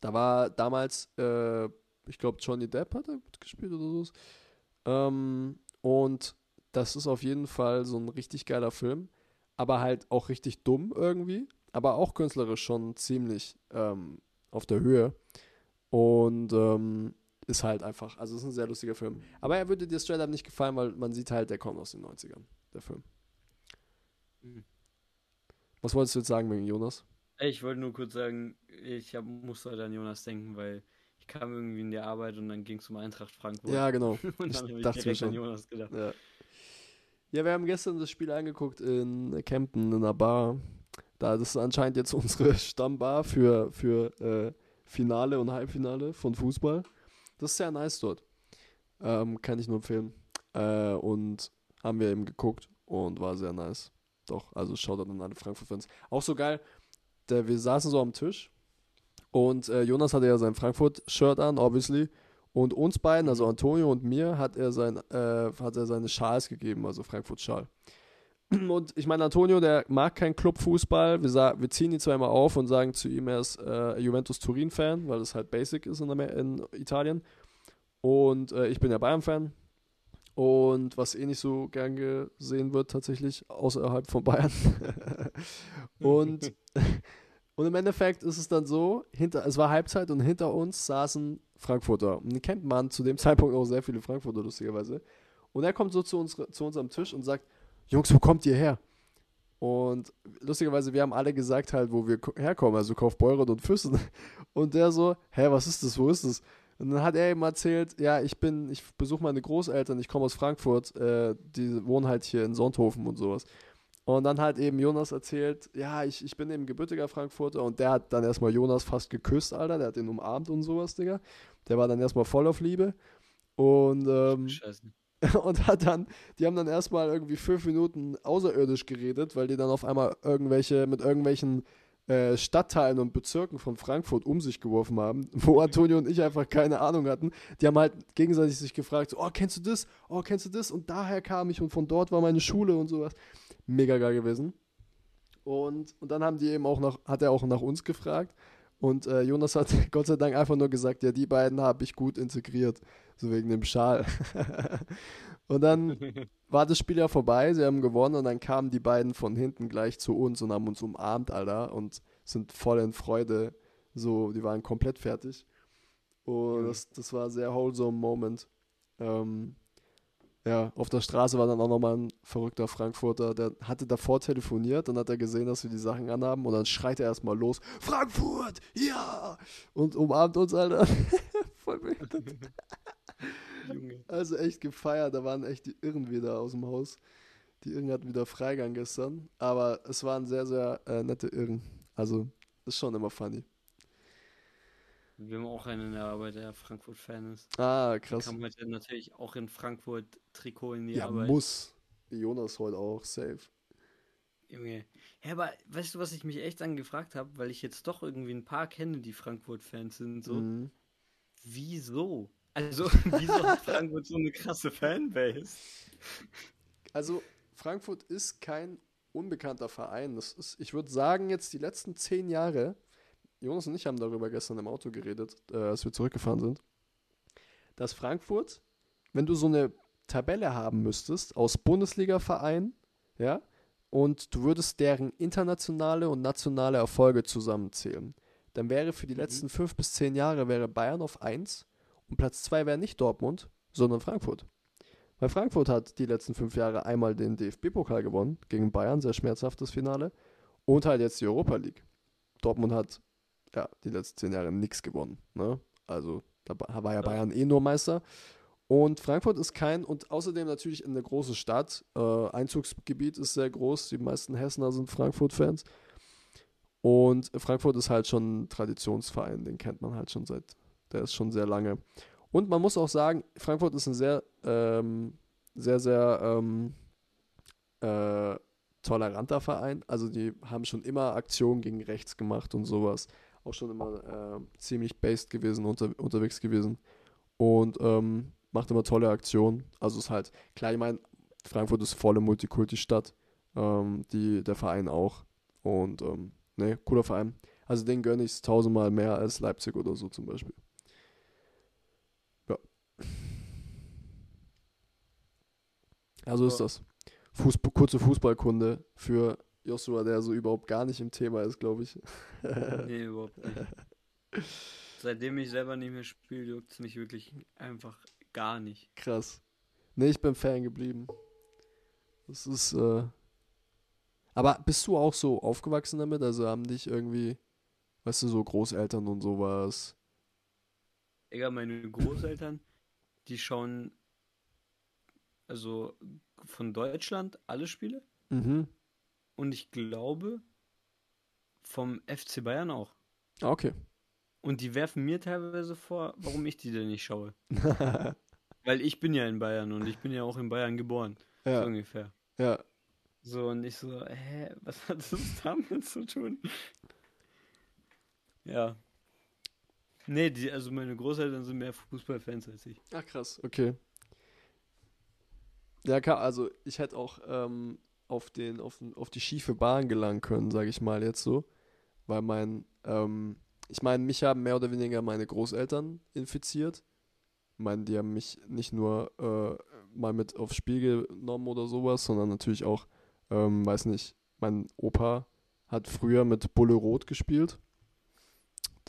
da war damals, äh, ich glaube Johnny Depp hat er mitgespielt oder so. Ähm, und das ist auf jeden Fall so ein richtig geiler Film, aber halt auch richtig dumm irgendwie, aber auch künstlerisch schon ziemlich ähm, auf der Höhe. Und ähm, ist halt einfach, also es ist ein sehr lustiger Film. Aber er würde dir straight up nicht gefallen, weil man sieht halt, der kommt aus den 90ern, der Film. Mhm. Was wolltest du jetzt sagen wegen Jonas? Ich wollte nur kurz sagen, ich hab, musste heute an Jonas denken, weil ich kam irgendwie in die Arbeit und dann ging es um Eintracht Frankfurt. Ja, genau. und ich dann habe ich dachte mir direkt an schon. Jonas gedacht. Ja. ja, wir haben gestern das Spiel angeguckt in Kempten, in einer Bar. Da, das ist anscheinend jetzt unsere Stammbar für, für äh, Finale und Halbfinale von Fußball. Das ist sehr nice dort. Ähm, kann ich nur empfehlen. Äh, und haben wir eben geguckt und war sehr nice. Doch, also schaut an alle Frankfurt-Fans. Auch so geil, der, wir saßen so am Tisch und äh, Jonas hatte ja sein Frankfurt-Shirt an, obviously. Und uns beiden, also Antonio und mir, hat er, sein, äh, hat er seine Schals gegeben, also Frankfurt-Schal. Und ich meine, Antonio, der mag keinen Clubfußball. Wir, wir ziehen ihn immer auf und sagen zu ihm, er ist äh, Juventus Turin-Fan, weil das halt basic ist in, in Italien. Und äh, ich bin ja Bayern-Fan. Und was eh nicht so gern gesehen wird, tatsächlich, außerhalb von Bayern. und, und im Endeffekt ist es dann so, hinter, es war Halbzeit und hinter uns saßen Frankfurter. Und den kennt man zu dem Zeitpunkt auch sehr viele Frankfurter, lustigerweise. Und er kommt so zu, uns, zu uns am Tisch und sagt, Jungs, wo kommt ihr her? Und lustigerweise, wir haben alle gesagt halt, wo wir ko- herkommen, also Kaufbeuren und Füssen. Und der so, hä, was ist das, wo ist das? Und dann hat er ihm erzählt, ja, ich bin, ich besuche meine Großeltern, ich komme aus Frankfurt, äh, die wohnen halt hier in Sonthofen und sowas. Und dann hat eben Jonas erzählt, ja, ich, ich bin eben gebürtiger Frankfurter und der hat dann erstmal Jonas fast geküsst, Alter, der hat ihn umarmt und sowas, Digga. Der war dann erstmal voll auf Liebe. Und, ähm, Scheiße. und hat dann, die haben dann erstmal irgendwie fünf Minuten außerirdisch geredet, weil die dann auf einmal irgendwelche, mit irgendwelchen äh, Stadtteilen und Bezirken von Frankfurt um sich geworfen haben, wo Antonio und ich einfach keine Ahnung hatten. Die haben halt gegenseitig sich gefragt, so, oh, kennst du das? Oh, kennst du das? Und daher kam ich und von dort war meine Schule und sowas. Mega geil gewesen. Und, und dann haben die eben auch nach, hat er auch nach uns gefragt. Und äh, Jonas hat Gott sei Dank einfach nur gesagt, ja, die beiden habe ich gut integriert, so wegen dem Schal. und dann war das Spiel ja vorbei, sie haben gewonnen und dann kamen die beiden von hinten gleich zu uns und haben uns umarmt, Alter, und sind voll in Freude. So, die waren komplett fertig. Und das, das war ein sehr wholesome Moment. Ähm, ja, auf der Straße war dann auch nochmal ein verrückter Frankfurter, der hatte davor telefoniert, dann hat er gesehen, dass wir die Sachen anhaben und dann schreit er erstmal los, Frankfurt, ja! Und umarmt uns, Alter. Voll behindert. Also echt gefeiert, da waren echt die Irren wieder aus dem Haus. Die Irren hatten wieder Freigang gestern, aber es waren sehr, sehr äh, nette Irren. Also, ist schon immer funny. Wir haben auch einen in der Arbeit, der Frankfurt-Fan ist. Ah, krass. Der kam heute natürlich auch in Frankfurt-Trikot in die ja, Arbeit. muss. Jonas heute auch, safe. Junge. Ja, aber weißt du, was ich mich echt angefragt habe, weil ich jetzt doch irgendwie ein paar kenne, die Frankfurt-Fans sind, so. Mhm. Wieso? Also, wieso hat Frankfurt so eine krasse Fanbase? Also, Frankfurt ist kein unbekannter Verein. Das ist, ich würde sagen, jetzt die letzten zehn Jahre Jonas und ich haben darüber gestern im Auto geredet, äh, als wir zurückgefahren sind, dass Frankfurt, wenn du so eine Tabelle haben müsstest aus Bundesliga-Vereinen, ja, und du würdest deren internationale und nationale Erfolge zusammenzählen, dann wäre für die mhm. letzten fünf bis zehn Jahre wäre Bayern auf 1 und Platz 2 wäre nicht Dortmund, sondern Frankfurt. Weil Frankfurt hat die letzten fünf Jahre einmal den DFB-Pokal gewonnen gegen Bayern, sehr schmerzhaftes Finale, und halt jetzt die Europa League. Dortmund hat ja, die letzten zehn Jahre nichts gewonnen. Ne? Also da war ja Bayern eh nur Meister. Und Frankfurt ist kein, und außerdem natürlich eine große Stadt. Äh, Einzugsgebiet ist sehr groß. Die meisten Hessener sind Frankfurt-Fans. Und Frankfurt ist halt schon ein Traditionsverein, den kennt man halt schon seit, der ist schon sehr lange. Und man muss auch sagen, Frankfurt ist ein sehr, ähm, sehr, sehr ähm, äh, toleranter Verein. Also die haben schon immer Aktionen gegen rechts gemacht und sowas auch schon immer äh, ziemlich based gewesen, unter, unterwegs gewesen. Und ähm, macht immer tolle Aktionen. Also ist halt, klar, ich meine, Frankfurt ist volle Multikulti-Stadt. Ähm, die, der Verein auch. Und ähm, ne, cooler Verein. Also den gönne ich tausendmal mehr als Leipzig oder so zum Beispiel. Ja. Also ist das. Fußball, kurze Fußballkunde für Joshua, der so überhaupt gar nicht im Thema ist, glaube ich. nee, überhaupt nicht. Seitdem ich selber nicht mehr spiele, juckt es mich wirklich einfach gar nicht. Krass. Nee, ich bin Fan geblieben. Das ist, äh. Aber bist du auch so aufgewachsen damit? Also haben dich irgendwie, weißt du, so Großeltern und sowas? Egal, meine Großeltern, die schauen also von Deutschland alle Spiele. Mhm. Und ich glaube, vom FC Bayern auch. Ah, okay. Und die werfen mir teilweise vor, warum ich die denn nicht schaue. Weil ich bin ja in Bayern und ich bin ja auch in Bayern geboren. Ja. So ungefähr. Ja. So, und ich so, hä, was hat das damit zu tun? Ja. Nee, die, also meine Großeltern sind mehr Fußballfans als ich. Ach krass, okay. Ja, also ich hätte auch ähm, auf, den, auf, auf die schiefe Bahn gelangen können, sage ich mal jetzt so. Weil mein, ähm, ich meine, mich haben mehr oder weniger meine Großeltern infiziert. Ich meine, die haben mich nicht nur äh, mal mit aufs Spiel genommen oder sowas, sondern natürlich auch, ähm, weiß nicht, mein Opa hat früher mit Bulle Rot gespielt.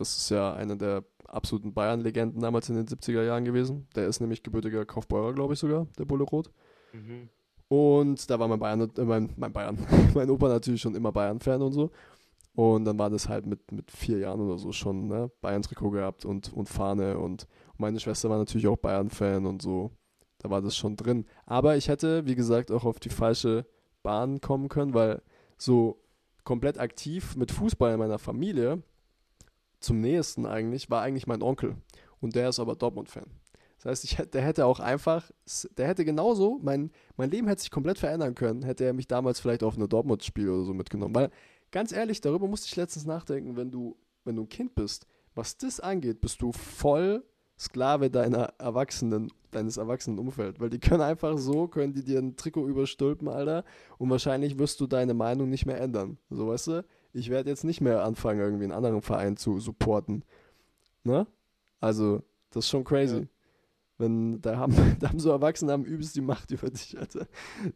Das ist ja eine der absoluten Bayern-Legenden damals in den 70er Jahren gewesen. Der ist nämlich gebürtiger Kaufbeurer, glaube ich sogar, der Bulle Rot. Mhm. Und da war mein Bayern, äh, mein, mein Bayern, mein Opa natürlich schon immer Bayern-Fan und so. Und dann war das halt mit, mit vier Jahren oder so schon, ne, Bayern-Trikot gehabt und, und Fahne und meine Schwester war natürlich auch Bayern-Fan und so. Da war das schon drin. Aber ich hätte, wie gesagt, auch auf die falsche Bahn kommen können, weil so komplett aktiv mit Fußball in meiner Familie, zum nächsten eigentlich, war eigentlich mein Onkel. Und der ist aber Dortmund-Fan. Das heißt, ich, der hätte auch einfach, der hätte genauso, mein, mein Leben hätte sich komplett verändern können, hätte er mich damals vielleicht auf eine Dortmund-Spiel oder so mitgenommen. Weil ganz ehrlich, darüber musste ich letztens nachdenken, wenn du, wenn du ein Kind bist, was das angeht, bist du voll Sklave deiner Erwachsenen, deines erwachsenen Umfelds, weil die können einfach so, können die dir ein Trikot überstülpen, Alter, und wahrscheinlich wirst du deine Meinung nicht mehr ändern. So, weißt du? Ich werde jetzt nicht mehr anfangen, irgendwie einen anderen Verein zu supporten. Ne? Also, das ist schon crazy. Ja. Wenn, da haben, da haben so Erwachsene haben übelst die Macht über dich, Alter.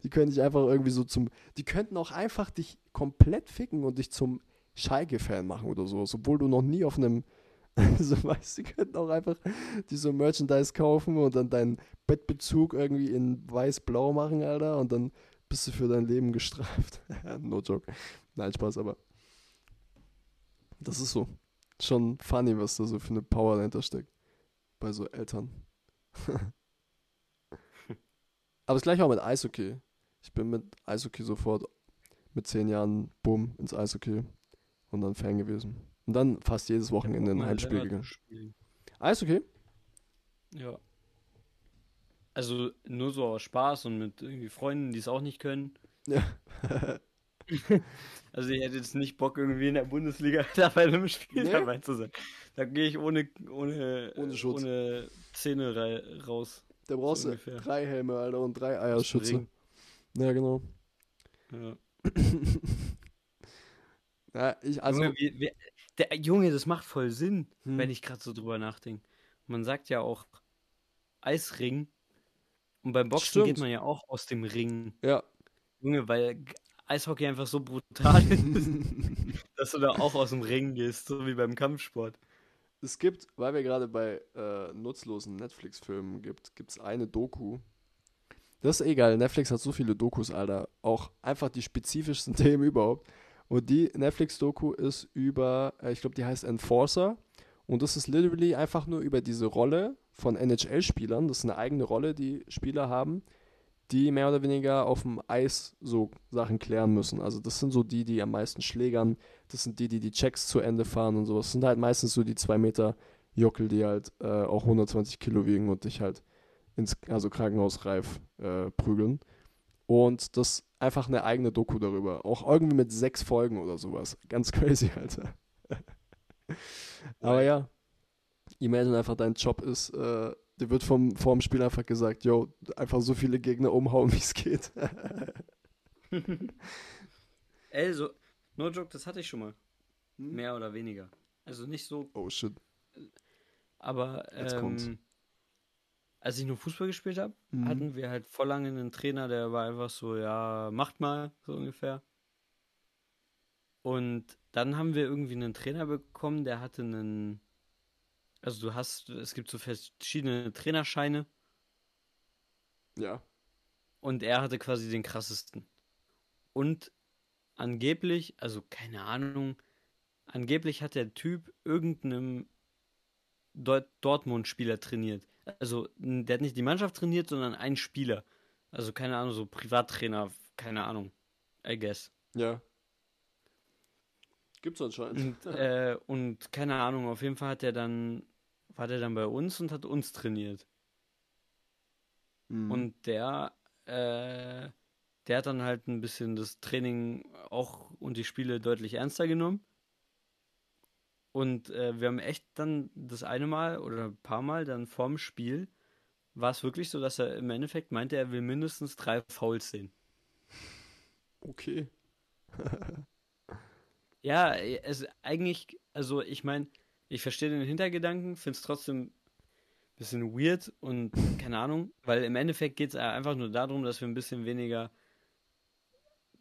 Die können dich einfach irgendwie so zum, die könnten auch einfach dich komplett ficken und dich zum Schalke-Fan machen oder so, obwohl du noch nie auf einem, so weißt du, die könnten auch einfach die so Merchandise kaufen und dann deinen Bettbezug irgendwie in weiß-blau machen, Alter, und dann bist du für dein Leben gestraft. no joke. Nein, Spaß, aber das ist so. Schon funny, was da so für eine Power dahinter steckt. Bei so Eltern. Aber das gleiche auch mit Eishockey. Ich bin mit Eishockey sofort mit zehn Jahren, bumm, ins Eishockey und dann Fan gewesen. Und dann fast jedes Wochenende in ein Heimspiel gegangen. Eishockey? Ja. Also nur so aus Spaß und mit irgendwie Freunden, die es auch nicht können. Ja. also ich hätte jetzt nicht Bock, irgendwie in der Bundesliga da bei einem Spiel nee? dabei zu sein. Da gehe ich ohne, ohne, ohne, Schutz. ohne Zähne raus. Da brauchst du drei Helme, Alter, und drei Eierschütze. Ja, genau. Ja. ja, ich, also. Junge, wie, wie, der, Junge, das macht voll Sinn, hm. wenn ich gerade so drüber nachdenke. Man sagt ja auch Eisring. Und beim Boxen Stimmt. geht man ja auch aus dem Ring. Ja. Junge, weil Eishockey einfach so brutal ist, dass du da auch aus dem Ring gehst, so wie beim Kampfsport. Es gibt, weil wir gerade bei äh, nutzlosen Netflix-Filmen gibt, gibt es eine Doku. Das ist egal, Netflix hat so viele Dokus, Alter. Auch einfach die spezifischsten Themen überhaupt. Und die Netflix-Doku ist über, äh, ich glaube, die heißt Enforcer. Und das ist literally einfach nur über diese Rolle von NHL-Spielern. Das ist eine eigene Rolle, die Spieler haben, die mehr oder weniger auf dem Eis so Sachen klären müssen. Also das sind so die, die am meisten schlägern. Das sind die, die die Checks zu Ende fahren und sowas. Das sind halt meistens so die zwei Meter Jockel, die halt äh, auch 120 Kilo wiegen und dich halt ins also krankenhausreif äh, prügeln. Und das einfach eine eigene Doku darüber. Auch irgendwie mit sechs Folgen oder sowas. Ganz crazy, Alter. Aber ja, imagine einfach, dein Job ist, äh, dir wird vom, vom Spiel einfach gesagt, yo, einfach so viele Gegner umhauen, wie es geht. Ey, so, no joke, das hatte ich schon mal. Hm? Mehr oder weniger. Also nicht so. Oh shit. Aber ähm, als ich nur Fußball gespielt habe, mhm. hatten wir halt voll lange einen Trainer, der war einfach so, ja, macht mal, so ungefähr. Und dann haben wir irgendwie einen Trainer bekommen, der hatte einen also du hast, es gibt so verschiedene Trainerscheine. Ja. Und er hatte quasi den krassesten. Und angeblich, also keine Ahnung, angeblich hat der Typ irgendeinem Dortmund-Spieler trainiert. Also der hat nicht die Mannschaft trainiert, sondern einen Spieler. Also keine Ahnung, so Privattrainer, keine Ahnung. I guess. Ja. Gibt's anscheinend. Und, äh, und keine Ahnung, auf jeden Fall hat er dann, war der dann bei uns und hat uns trainiert. Mhm. Und der, äh, der hat dann halt ein bisschen das Training auch und die Spiele deutlich ernster genommen. Und äh, wir haben echt dann das eine Mal oder ein paar Mal dann vorm Spiel war es wirklich so, dass er im Endeffekt meinte, er will mindestens drei Fouls sehen. Okay. Ja, es eigentlich, also ich meine, ich verstehe den Hintergedanken, finde es trotzdem ein bisschen weird und keine Ahnung, weil im Endeffekt geht es einfach nur darum, dass wir ein bisschen weniger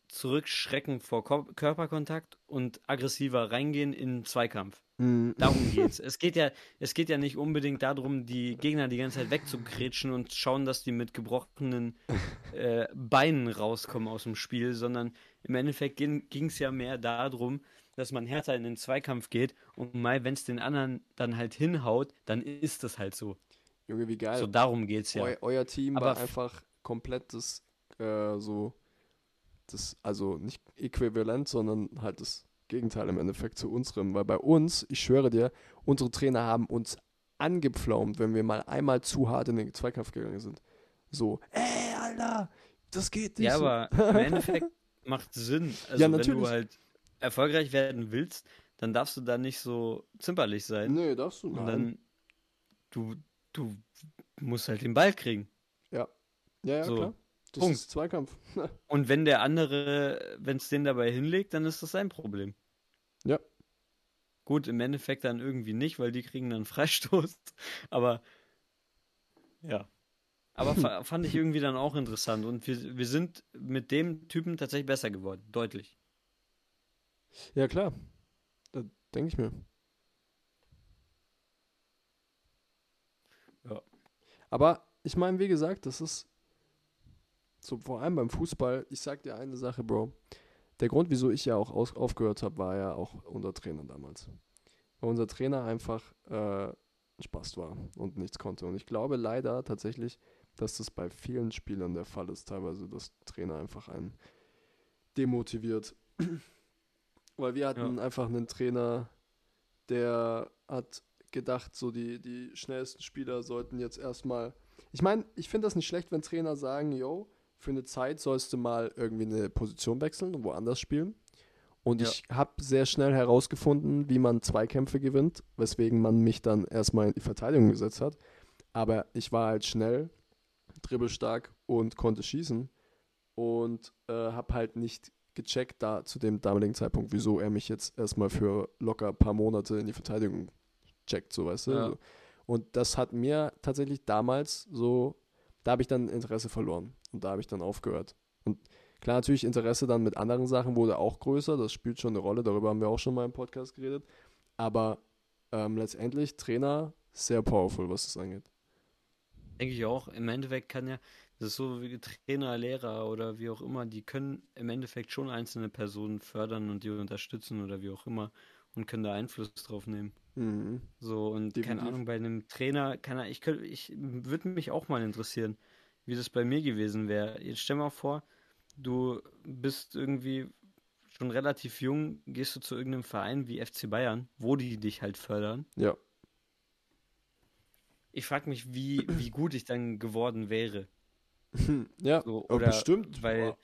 zurückschrecken vor Körperkontakt und aggressiver reingehen in Zweikampf. Mhm. Darum geht's. Es geht ja, es geht ja nicht unbedingt darum, die Gegner die ganze Zeit wegzugrätschen und schauen, dass die mit gebrochenen äh, Beinen rauskommen aus dem Spiel, sondern im Endeffekt ging es ja mehr darum, dass man härter in den Zweikampf geht und mal, wenn es den anderen dann halt hinhaut, dann ist das halt so. Junge, wie geil. So darum geht's ja. Eu euer Team Aber war einfach komplett das, äh, so, das, also nicht äquivalent, sondern halt das Gegenteil im Endeffekt zu unserem. Weil bei uns, ich schwöre dir, unsere Trainer haben uns angepflaumt, wenn wir mal einmal zu hart in den Zweikampf gegangen sind. So, ey, Alter, das geht nicht. Ja, so. aber im Endeffekt macht Sinn. Also ja, natürlich. wenn du halt erfolgreich werden willst, dann darfst du da nicht so zimperlich sein. Nee, darfst du Und nein. dann, du, du musst halt den Ball kriegen. Ja, ja, So, klar. Das Punkt. ist Zweikampf. Und wenn der andere, wenn es den dabei hinlegt, dann ist das sein Problem. Ja. Gut, im Endeffekt dann irgendwie nicht, weil die kriegen dann Freistoß. Aber ja. Aber fa fand ich irgendwie dann auch interessant. Und wir, wir sind mit dem Typen tatsächlich besser geworden. Deutlich. Ja, klar. Da denke ich mir. Ja. Aber ich meine, wie gesagt, das ist so vor allem beim Fußball. Ich sag dir eine Sache, Bro. Der Grund, wieso ich ja auch aus, aufgehört habe, war ja auch unser Trainer damals. Weil unser Trainer einfach äh, Spaß war und nichts konnte. Und ich glaube leider tatsächlich, dass das bei vielen Spielern der Fall ist, teilweise, dass Trainer einfach einen demotiviert. Weil wir hatten einfach einen Trainer, der hat gedacht, so die, die schnellsten Spieler sollten jetzt erstmal. Ich meine, ich finde das nicht schlecht, wenn Trainer sagen, yo, für eine Zeit sollst du mal irgendwie eine Position wechseln und woanders spielen. Und Ja. ich habe sehr schnell herausgefunden, wie man Zweikämpfe gewinnt, weswegen man mich dann erstmal in die Verteidigung gesetzt hat. Aber ich war halt schnell, dribbelstark und konnte schießen und äh, habe halt nicht gecheckt da zu dem damaligen Zeitpunkt, wieso er mich jetzt erstmal für locker ein paar Monate in die Verteidigung checkt, so weißt du. Ja. So. Und das hat mir tatsächlich damals so, da habe ich dann Interesse verloren und da habe ich dann aufgehört. Und klar, natürlich Interesse dann mit anderen Sachen wurde auch größer, das spielt schon eine Rolle, darüber haben wir auch schon mal im Podcast geredet. Aber ähm, letztendlich Trainer sehr powerful, was das angeht. Denke ich auch. Im Endeffekt kann ja, das ist so wie Trainer, Lehrer oder wie auch immer, die können im Endeffekt schon einzelne Personen fördern und die unterstützen oder wie auch immer und können da Einfluss drauf nehmen. Mhm. So, und keine Definitiv. Ahnung, bei einem Trainer, keine Ahnung, ich könnte, ich würde mich auch mal interessieren, wie das bei mir gewesen wäre. Jetzt stell mal vor, du bist irgendwie schon relativ jung, gehst du zu irgendeinem Verein wie FC Bayern, wo die dich halt fördern. Ja. Ich frage mich, wie, wie gut ich dann geworden wäre. ja, So, aber oder bestimmt. weil Boah.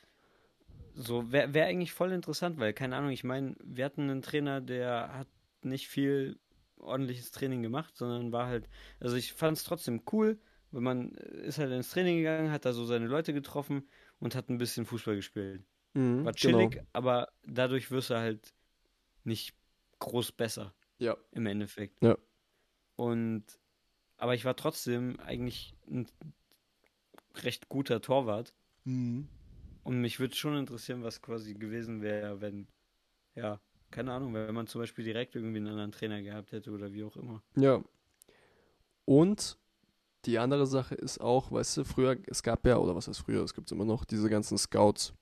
so wäre wär eigentlich voll interessant, weil keine Ahnung, ich meine, wir hatten einen Trainer, der hat nicht viel ordentliches Training gemacht, sondern war halt, also ich fand es trotzdem cool, wenn man äh, ist halt ins Training gegangen, hat da so seine Leute getroffen und hat ein bisschen Fußball gespielt. Mhm, War genau. chillig, aber dadurch wirst du halt nicht groß besser Ja. im Endeffekt. Ja. Und aber ich war trotzdem eigentlich ein recht guter Torwart. Mhm. Und mich würde schon interessieren, was quasi gewesen wäre, wenn, ja, keine Ahnung, wenn man zum Beispiel direkt irgendwie einen anderen Trainer gehabt hätte oder wie auch immer. Ja. Und die andere Sache ist auch, weißt du, früher, es gab ja, oder was heißt früher, es gibt immer noch diese ganzen Scouts.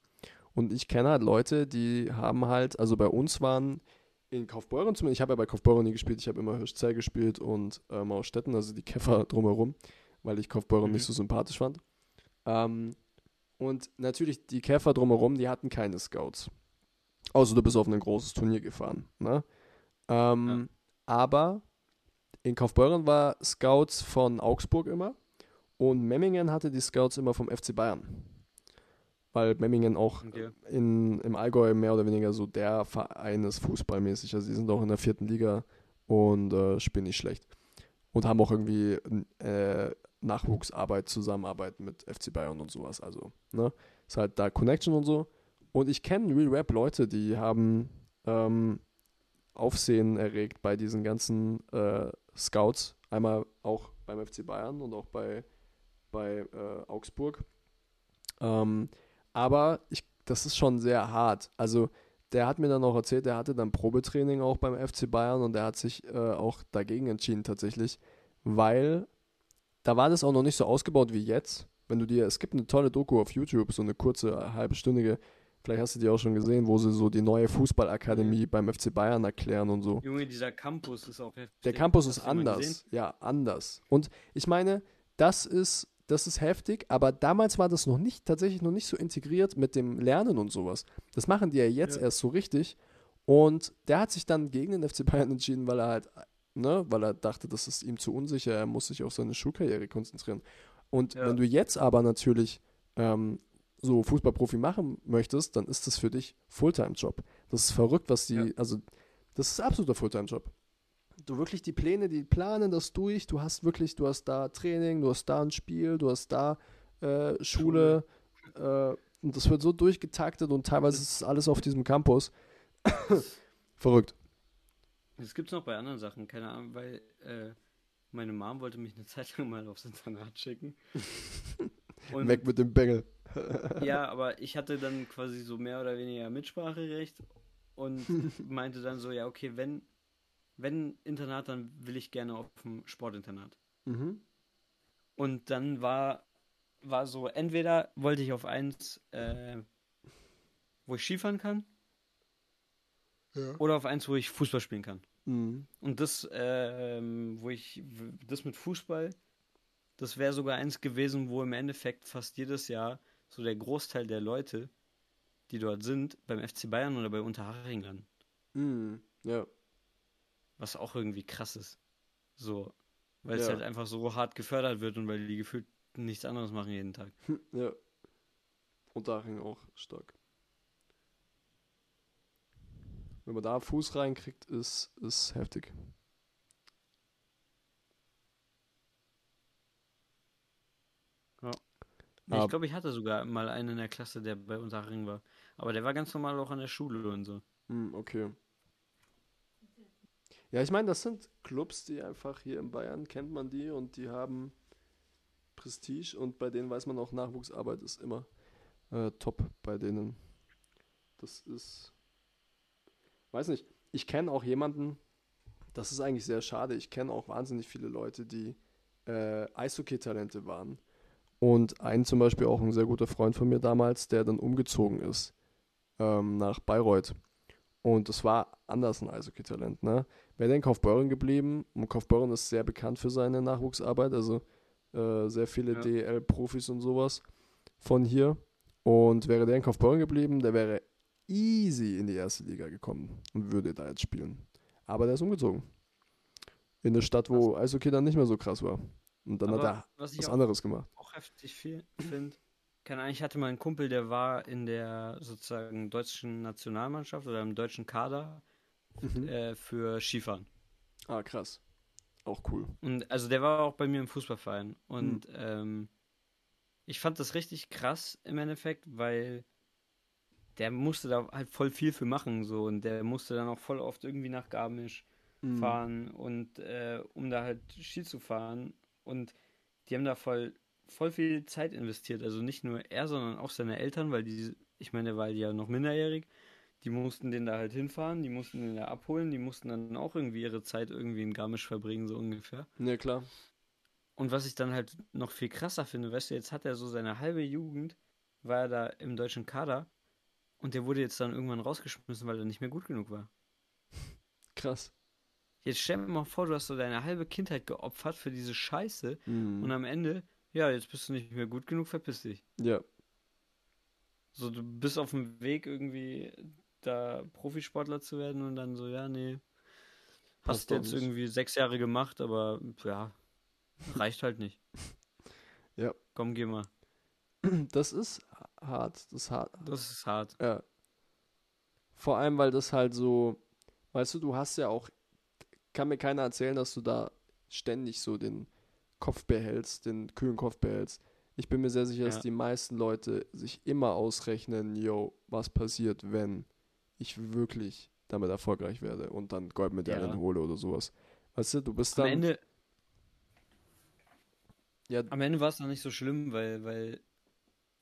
Und ich kenne halt Leute, die haben halt, also bei uns waren in Kaufbeuren zumindest, ich habe ja bei Kaufbeuren nie gespielt, ich habe immer Hirschzell gespielt und äh, Maustetten, also die Käfer drumherum, weil ich Kaufbeuren Mhm. nicht so sympathisch fand. Ähm, und natürlich, die Käfer drumherum, die hatten keine Scouts. Außer du bist auf ein großes Turnier gefahren. Ne? Ähm, Aber in Kaufbeuren war Scouts von Augsburg immer und Memmingen hatte die Scouts immer vom FC Bayern. Weil Memmingen auch Okay. in, im Allgäu mehr oder weniger so der Verein ist fußballmäßig. Also die sind auch in der vierten Liga und äh, spielen nicht schlecht. Und haben auch irgendwie äh, Nachwuchsarbeit, Zusammenarbeit mit FC Bayern und sowas. Also, ne? Ist halt da Connection und so. Und ich kenne Real Rap Leute, die haben ähm, Aufsehen erregt bei diesen ganzen äh, Scouts. Einmal auch beim FC Bayern und auch bei, bei äh, Augsburg. Ähm, aber ich, das ist schon sehr hart. Also der hat mir dann auch erzählt, der hatte dann Probetraining auch beim FC Bayern und der hat sich äh, auch dagegen entschieden tatsächlich, weil da war das auch noch nicht so ausgebaut wie jetzt. Wenn du dir, es gibt eine tolle Doku auf YouTube, so eine kurze, halbstündige, vielleicht hast du die auch schon gesehen, wo sie so die neue Fußballakademie beim FC Bayern erklären und so. Junge, dieser Campus ist auch heftig. Der Campus ist anders. Ja, anders. Und ich meine, das ist, das ist heftig, aber damals war das noch nicht, tatsächlich noch nicht so integriert mit dem Lernen und sowas. Das machen die ja jetzt Ja. erst so richtig. Und der hat sich dann gegen den FC Bayern entschieden, weil er halt, ne, weil er dachte, das ist ihm zu unsicher, er muss sich auf seine Schulkarriere konzentrieren. Und Ja. wenn du jetzt aber natürlich ähm, so Fußballprofi machen möchtest, dann ist das für dich Fulltime-Job. Das ist verrückt, was die, Ja. also das ist absoluter Fulltime-Job. Du wirklich die Pläne, die planen das durch. Du hast wirklich, du hast da Training, du hast da ein Spiel, du hast da äh, Schule. Äh, und das wird so durchgetaktet und teilweise ist es alles auf diesem Campus. Verrückt. Das gibt's noch bei anderen Sachen, keine Ahnung, weil äh, meine Mom wollte mich eine Zeit lang mal aufs Internat schicken. Und Weg mit dem Bengel. ja, aber ich hatte dann quasi so mehr oder weniger Mitspracherecht und meinte dann so, ja, okay, wenn, wenn Internat, dann will ich gerne auf dem Sportinternat. Mhm. Und dann war, war so, entweder wollte ich auf eins, äh, wo ich Skifahren kann, Ja. oder auf eins, wo ich Fußball spielen kann. Mhm. Und das, ähm, wo ich, das mit Fußball, das wäre sogar eins gewesen, wo im Endeffekt fast jedes Jahr so der Großteil der Leute, die dort sind, beim FC Bayern oder bei Unterhaching landen. Mhm. Ja. Was auch irgendwie krass ist. So. Weil es Ja. halt einfach so hart gefördert wird und weil die gefühlt nichts anderes machen jeden Tag. Ja. Und Daching auch stark. Wenn man da Fuß reinkriegt, ist, ist heftig. Aber- ich glaube, ich hatte sogar mal einen in der Klasse, der bei Unterhaching war. Aber der war ganz normal auch an der Schule und so. Hm, okay. Ja, ich meine, das sind Clubs, die einfach hier in Bayern kennt man die und die haben Prestige und bei denen weiß man auch, Nachwuchsarbeit ist immer äh, top bei denen. Das ist, weiß nicht, ich kenne auch jemanden, das ist eigentlich sehr schade, ich kenne auch wahnsinnig viele Leute, die äh, Eishockey-Talente waren. Und ein zum Beispiel auch ein sehr guter Freund von mir damals, der dann umgezogen ist ähm, nach Bayreuth. Und das war anders ein Eishockey-Talent, ne? Wäre der in Kaufbeuren geblieben, und Kaufbeuren ist sehr bekannt für seine Nachwuchsarbeit, also äh, sehr viele Ja. DL-Profis und sowas von hier. Und wäre der in Kaufbeuren geblieben, der wäre easy in die erste Liga gekommen und würde da jetzt spielen. Aber der ist umgezogen. In eine Stadt, wo Eishockey dann nicht mehr so krass war. Und dann hat Aber er was was auch anderes gemacht. auch heftig viel finde. Keine Ahnung, ich hatte mal einen Kumpel, der war in der sozusagen deutschen Nationalmannschaft oder im deutschen Kader Mhm. äh, für Skifahren. Ah, krass. Auch cool. Und also der war auch bei mir im Fußballverein. Und ähm, ich fand das richtig krass im Endeffekt, weil der musste da halt voll viel für machen so und der musste dann auch voll oft irgendwie nach Garmisch Mhm. fahren und äh, um da halt Ski zu fahren und die haben da voll voll viel Zeit investiert, also nicht nur er, sondern auch seine Eltern, weil die, ich meine, der war ja noch minderjährig, die mussten den da halt hinfahren, die mussten den da abholen, die mussten dann auch irgendwie ihre Zeit irgendwie in Garmisch verbringen, so ungefähr. Ja, klar. Und was ich dann halt noch viel krasser finde, weißt du, jetzt hat er so seine halbe Jugend, war er da im deutschen Kader und der wurde jetzt dann irgendwann rausgeschmissen, weil er nicht mehr gut genug war. Krass. Jetzt stell dir mal vor, du hast so deine halbe Kindheit geopfert für diese Scheiße Mhm. und am Ende, ja, jetzt bist du nicht mehr gut genug, verpiss dich. Ja. So, du bist auf dem Weg irgendwie da Profisportler zu werden und dann so, ja, nee, Passt hast doch jetzt irgendwie sechs Jahre gemacht, aber ja, reicht halt nicht. Ja. Komm, geh mal. Das ist hart. Das ist hart. Das ist hart. Ja. Vor allem, weil das halt so, weißt du, du hast ja auch, kann mir keiner erzählen, dass du da ständig so den Kopf behältst, den kühlen Kopf behältst. Ich bin mir sehr sicher, dass Ja. die meisten Leute sich immer ausrechnen, yo, was passiert, wenn ich wirklich damit erfolgreich werde und dann Goldmedaillen Ja. hole oder sowas. Weißt du, du bist Am dann. Ende, ja, am Ende war es noch nicht so schlimm, weil, weil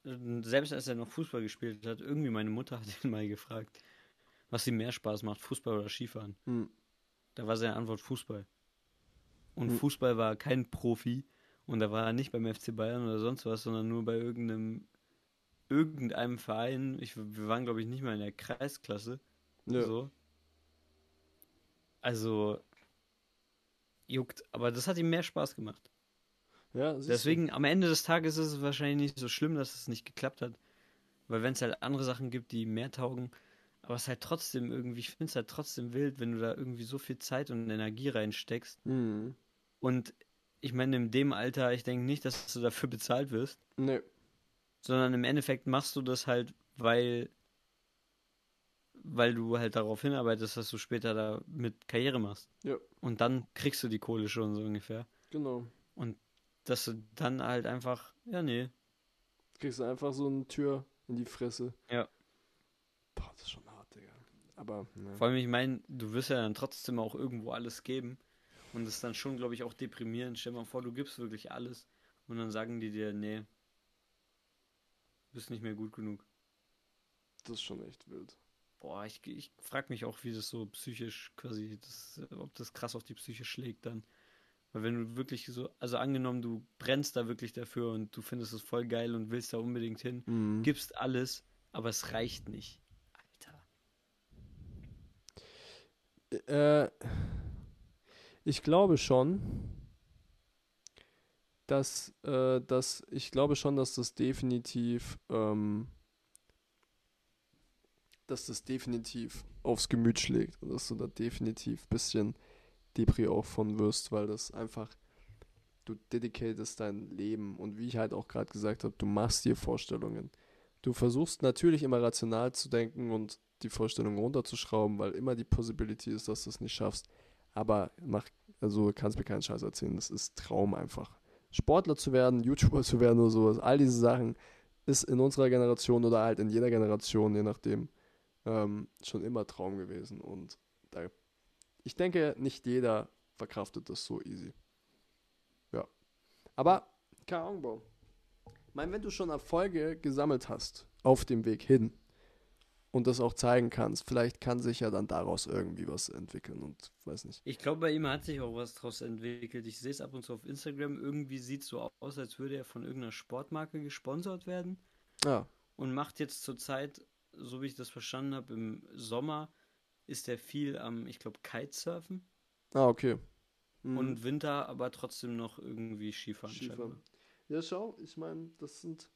selbst als er noch Fußball gespielt hat, irgendwie meine Mutter hat ihn mal gefragt, was ihm mehr Spaß macht, Fußball oder Skifahren. hm, Da war seine Antwort Fußball. Und Hm. Fußball war kein Profi und da war er nicht beim FC Bayern oder sonst was, sondern nur bei irgendeinem irgendeinem Verein. Ich, wir waren, glaube ich, nicht mal in der Kreisklasse. ja. So. Also juckt, aber das hat ihm mehr Spaß gemacht. Ja siehst du. Deswegen, am Ende des Tages ist es wahrscheinlich nicht so schlimm, dass es nicht geklappt hat. Weil wenn es halt andere Sachen gibt, die mehr taugen, aber es ist halt trotzdem irgendwie, ich finde es halt trotzdem wild, wenn du da irgendwie so viel Zeit und Energie reinsteckst. Hm, Und ich meine, in dem Alter, ich denke nicht, dass du dafür bezahlt wirst. nee. sondern im Endeffekt machst du das halt, weil, weil du halt darauf hinarbeitest, dass du später da mit Karriere machst. Ja. Und dann kriegst du die Kohle schon so ungefähr. Genau. Und dass du dann halt einfach, ja, nee. Kriegst du einfach so eine Tür in die Fresse. Ja. Boah, das ist schon hart, Digga. Aber, ne. Vor allem, ich meine, du wirst ja dann trotzdem auch irgendwo alles geben. Und das ist dann schon, glaube ich, auch deprimierend. Stell dir mal vor, du gibst wirklich alles. Und dann sagen die dir, nee, du bist nicht mehr gut genug. Das ist schon echt wild. Boah, ich, ich frage mich auch, wie das so psychisch quasi, das, ob das krass auf die Psyche schlägt dann. Weil wenn du wirklich so, also angenommen, du brennst da wirklich dafür und du findest es voll geil und willst da unbedingt hin, Mhm. gibst alles, aber es reicht nicht. Alter. Äh, ich glaube schon, dass, äh, dass ich glaube schon, dass das definitiv, ähm, dass das definitiv aufs Gemüt schlägt und dass du da definitiv ein bisschen Depri auch von wirst, weil das einfach, du dedicatest dein Leben und wie ich halt auch gerade gesagt habe, du machst dir Vorstellungen. Du versuchst natürlich immer rational zu denken und die Vorstellung runterzuschrauben, weil immer die Possibility ist, dass du es nicht schaffst. Aber mach, also kannst mir keinen Scheiß erzählen. Das ist Traum einfach. Sportler zu werden, YouTuber zu werden oder sowas, all diese Sachen ist in unserer Generation oder halt in jeder Generation, je nachdem, ähm, schon immer Traum gewesen. Und da, ich denke, nicht jeder verkraftet das so easy. Ja. Aber, keine Ahnung, Bro. Ich meine, wenn du schon Erfolge gesammelt hast auf dem Weg hin und das auch zeigen kannst, vielleicht kann sich ja dann daraus irgendwie was entwickeln und weiß nicht. Ich glaube, bei ihm hat sich auch was draus entwickelt. Ich sehe es ab und zu auf Instagram. Irgendwie sieht es so aus, als würde er von irgendeiner Sportmarke gesponsert werden. Ja, Und macht jetzt zurzeit, so wie ich das verstanden habe, im Sommer ist er viel am, ich glaube, Kitesurfen. ah, okay. Mhm. Und Winter aber trotzdem noch irgendwie Skifahren. Skifahren. Ja, schau, ich meine, das sind.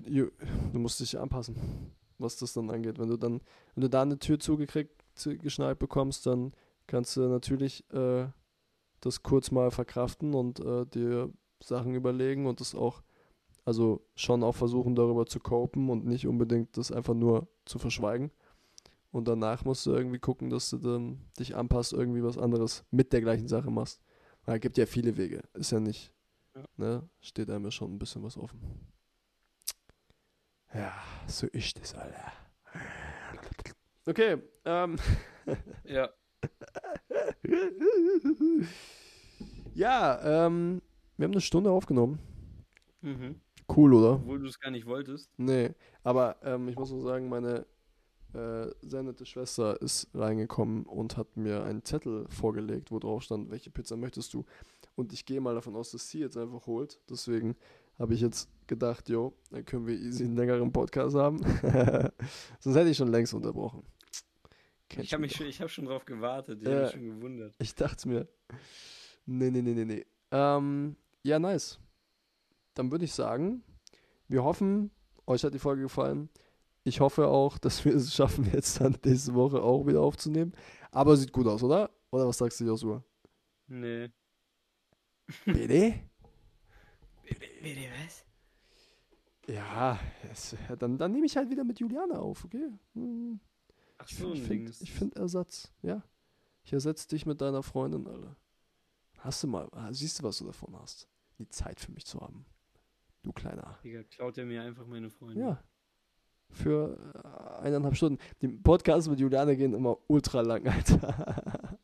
Du du musst dich anpassen, was das dann angeht. Wenn du dann, wenn du da eine Tür zugekriegt, zugeschnallt bekommst, dann kannst du natürlich äh, das kurz mal verkraften und äh, dir Sachen überlegen und das auch, also schon auch versuchen, darüber zu copen und nicht unbedingt das einfach nur zu verschweigen. Und danach musst du irgendwie gucken, dass du dann dich anpasst, irgendwie was anderes mit der gleichen Sache machst. Weil es gibt ja viele Wege. Ist ja nicht, Ja. ne? Steht einem ja schon ein bisschen was offen. Ja, so ist das, Alter. Okay, ähm. Ja, ja, ähm, wir haben eine Stunde aufgenommen. mhm. Cool, oder? obwohl du es gar nicht wolltest. Nee, aber ähm, ich muss nur sagen, meine äh, sehr nette Schwester ist reingekommen und hat mir einen Zettel vorgelegt, wo drauf stand, welche Pizza möchtest du? Und ich gehe mal davon aus, dass sie jetzt einfach holt. Deswegen habe ich jetzt gedacht, jo, dann können wir easy einen längeren Podcast haben. Sonst hätte ich schon längst unterbrochen. Kennst Ich habe mich schon, ich habe schon drauf gewartet. Ich Ja. habe mich schon gewundert. Ich dachte mir. Nee, nee, nee, nee, nee. Ähm, ja, nice. Dann würde ich sagen, wir hoffen, euch hat die Folge gefallen. Ich hoffe auch, dass wir es schaffen, jetzt dann nächste Woche auch wieder aufzunehmen. Aber sieht gut aus, oder? Oder was sagst du, Joshua? Nee. Bitte? Bitte was? Ja, es, dann, dann nehme ich halt wieder mit Juliane auf, okay? Hm, Ach Ich so, finde ein find, ich find Ersatz, ja. Ich ersetze dich mit deiner Freundin, Alter. Hast du mal, ah, siehst du, was du davon hast? Die Zeit für mich zu haben. Du kleiner. Digga, klaut er mir einfach meine Freunde. Ja. Für äh, eineinhalb Stunden. Die Podcasts mit Juliane gehen immer ultra lang, Alter.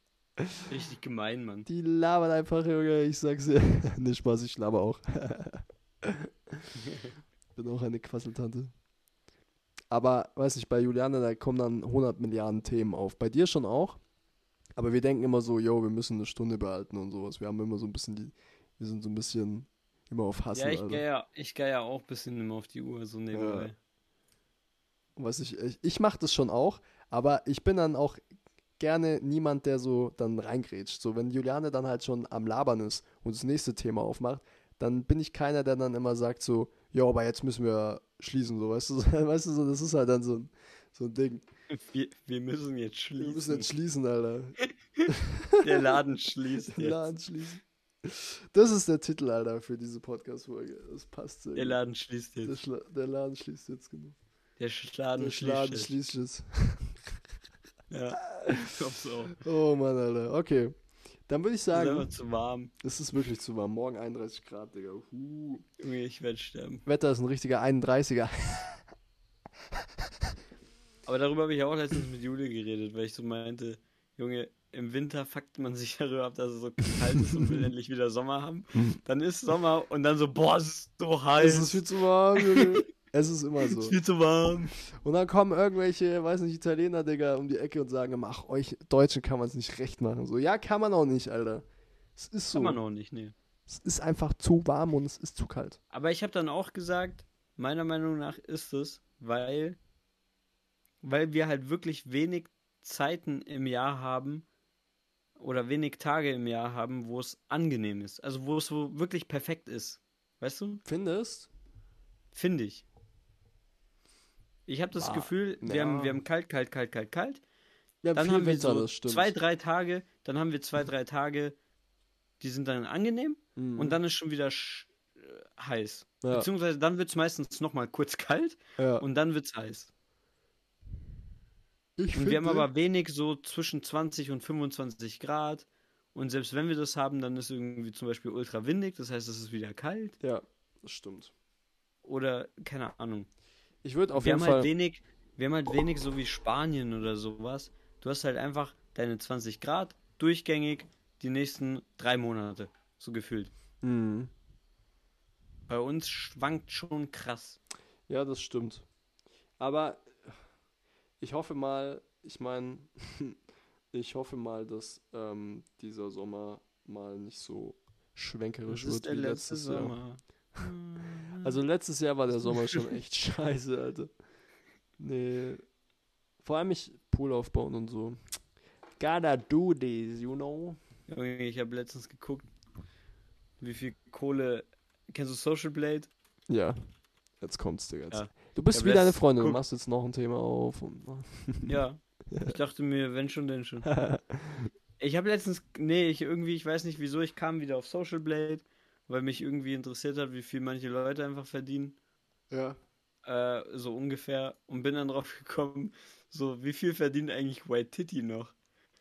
Richtig gemein, Mann. Die labern einfach, Junge, ich sag's dir. ne, Spaß, ich laber auch. Bin auch eine Quasseltante. Aber, weiß nicht, bei Juliane, da kommen dann 100 Milliarden Themen auf. Bei dir schon auch. Aber wir denken immer so, yo, wir müssen eine Stunde behalten und sowas. Wir haben immer so ein bisschen die, wir sind so ein bisschen immer auf Hassel, Ja, ich gehe ja, ich geh ja auch ein bisschen immer auf die Uhr, so nebenbei. Weiß ich, ich, ich mache das schon auch, aber ich bin dann auch gerne niemand, der so dann reingrätscht. So, wenn Juliane dann halt schon am Labern ist und das nächste Thema aufmacht, dann bin ich keiner, der dann immer sagt so, ja, aber jetzt müssen wir schließen, so, weißt du, so, weißt du, so, das ist halt dann so ein, so ein Ding. Wir, wir müssen jetzt Wir müssen schließen. jetzt schließen, Alter. Der Laden schließt jetzt. Laden schließen. Das ist der Titel, Alter, für diese Podcast-Folge. Das passt sehr Der. Laden schließt Der, jetzt. Schla der Laden schließt jetzt, genau. Der Schladen Der schließt Laden jetzt. schließt jetzt. Ja, ich glaub's auch. Oh Mann, Alter. Okay. Dann würde ich Ist einfach sagen, zu warm. es ist wirklich zu warm. Morgen 31 Grad, Digga. Huh. Junge, ich werde sterben. Wetter ist ein richtiger 31er. Aber darüber habe ich auch letztens mit Jule geredet, weil ich so meinte, Junge, im Winter fuckt man sich darüber ab, dass es so kalt ist und will endlich wieder Sommer haben. Dann ist Sommer und dann so, boah, es ist so heiß. Es ist viel zu warm, Junge. Es ist immer Es so. ist viel zu warm. Und dann kommen irgendwelche, weiß nicht, Italiener, Digga, um die Ecke und sagen, ach, euch Deutschen kann man es nicht recht machen. So, ja, kann man auch nicht, Alter. Es ist so. Kann man auch nicht, nee. Es ist einfach zu warm und es ist zu kalt. Aber ich habe dann auch gesagt, meiner Meinung nach ist es, weil, weil wir halt wirklich wenig Zeiten im Jahr haben oder wenig Tage im Jahr haben, wo es angenehm ist. Also wo es so wirklich perfekt ist. Weißt du? Findest? Finde ich. Ich habe das Ah, Gefühl, wir, ja. haben, wir haben kalt, kalt, kalt, kalt, kalt. Ja, Dann viel haben wir Winter, so das stimmt. zwei, drei Tage, dann haben wir zwei, drei Tage, die sind dann angenehm Mhm. und dann ist schon wieder sch- äh, heiß. Ja. Beziehungsweise dann wird es meistens nochmal kurz kalt ja. und dann wird es heiß. ich Und wir haben aber wenig so zwischen 20 und 25 Grad. Und selbst wenn wir das haben, dann ist irgendwie zum Beispiel ultra windig, das heißt, es ist wieder kalt. Ja, das stimmt. Oder, keine Ahnung. Ich würde auf wir jeden haben Fall. halt wenig, wir haben halt wenig so wie Spanien oder sowas. Du hast halt einfach deine 20 Grad durchgängig die nächsten drei Monate. So gefühlt. Mhm. Bei uns schwankt schon krass. Ja, das stimmt. Aber ich hoffe mal, ich meine, ich hoffe mal, dass ähm, dieser Sommer mal nicht so schwenkerisch wird der wie letzte letztes Jahr. Sommer. Also letztes Jahr war der Sommer schon echt scheiße, Alter. Nee. Vor allem ich Pool aufbauen und so. Gotta do this, you know? Ich habe letztens geguckt, wie viel Kohle. Kennst du Social Blade? Ja. Jetzt kommt's, Digga. Jetzt. Ja. Du bist Ja, wie deine Freundin, du machst jetzt noch ein Thema auf. Und, Ja. Ich dachte mir, wenn schon, denn schon. Ich habe letztens, nee, ich irgendwie, ich weiß nicht wieso, ich kam wieder auf Social Blade, weil mich irgendwie interessiert hat, wie viel manche Leute einfach verdienen. ja. Äh, so ungefähr. Und bin dann drauf gekommen, so, wie viel verdient eigentlich White Titty noch?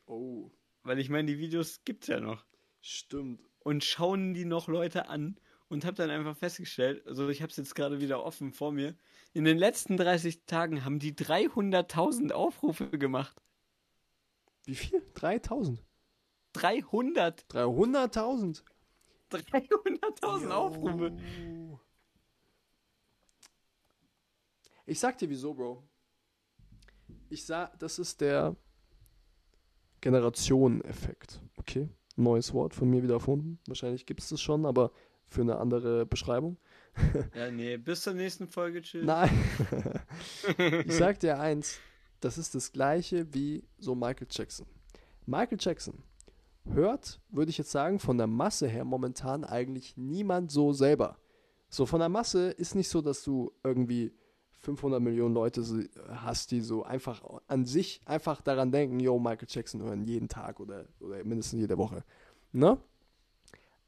Oh, Weil ich meine, die Videos gibt's ja noch. stimmt. Und schauen die noch Leute an und habe dann einfach festgestellt, also ich habe es jetzt gerade wieder offen vor mir, in den letzten 30 Tagen haben die 300.000 Aufrufe gemacht. Wie viel? 3000. 300! 300.000. 300.000 Aufrufe! Ich sag dir wieso, Bro. Ich sag, das ist der Generationeneffekt. Okay? Neues Wort von mir wieder erfunden. Wahrscheinlich gibt es das schon, aber für eine andere Beschreibung. Ja, nee, bis zur nächsten Folge, chill. Nein. ich sag dir eins, das ist das gleiche wie so Michael Jackson. Michael Jackson hört, würde ich jetzt sagen, von der Masse her momentan eigentlich niemand so selber. So von der Masse ist nicht so, dass du irgendwie 500 Millionen Leute hast, die so einfach an sich einfach daran denken, yo, Michael Jackson hören jeden Tag oder, oder mindestens jede Woche. Ne?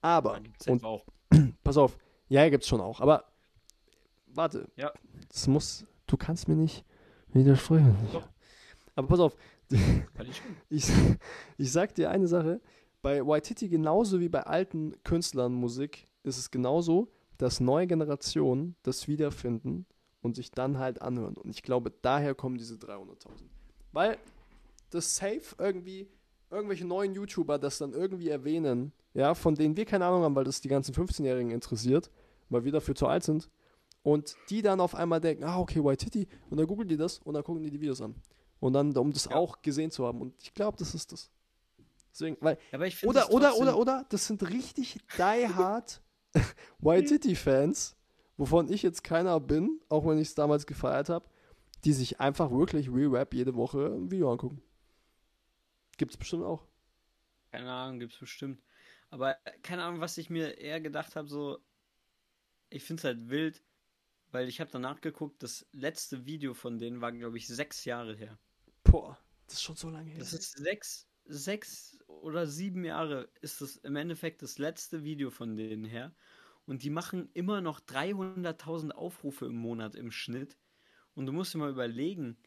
Aber, Ja, gibt's und auch. pass auf, ja, gibt's schon auch, aber warte. Ja. Das muss, du kannst mir nicht widersprechen. Doch. Aber pass auf, ich ich, sag dir eine Sache. Bei Waititi genauso wie bei alten Künstlern Musik ist es genauso, dass neue Generationen das wiederfinden und sich dann halt anhören. Und ich glaube, daher kommen diese 300.000. Weil das safe irgendwie irgendwelche neuen YouTuber das dann irgendwie erwähnen, ja, von denen wir keine Ahnung haben, weil das die ganzen 15-Jährigen interessiert, weil wir dafür zu alt sind. Und die dann auf einmal denken, ah, okay, Waititi. Und dann googeln die das und dann gucken die die Videos an. Und dann, um das Ja. auch gesehen zu haben. Und ich glaube, das ist das. Deswegen, weil, oder, es oder, oder, oder, das sind richtig die hard Waititi-Fans, wovon ich jetzt keiner bin, auch wenn ich es damals gefeiert habe, die sich einfach wirklich Re-Rap jede Woche ein Video angucken. Gibt's bestimmt auch. Keine Ahnung, gibt's bestimmt. Aber äh, keine Ahnung, was ich mir eher gedacht habe, so, ich finde es halt wild, weil ich habe danach geguckt, das letzte Video von denen war, glaube ich, sechs Jahre her. Boah, das ist schon so lange her. Das ist sechs, sechs oder sieben Jahre ist es im Endeffekt das letzte Video von denen her. Und die machen immer noch 300.000 Aufrufe im Monat im Schnitt. Und du musst dir mal überlegen,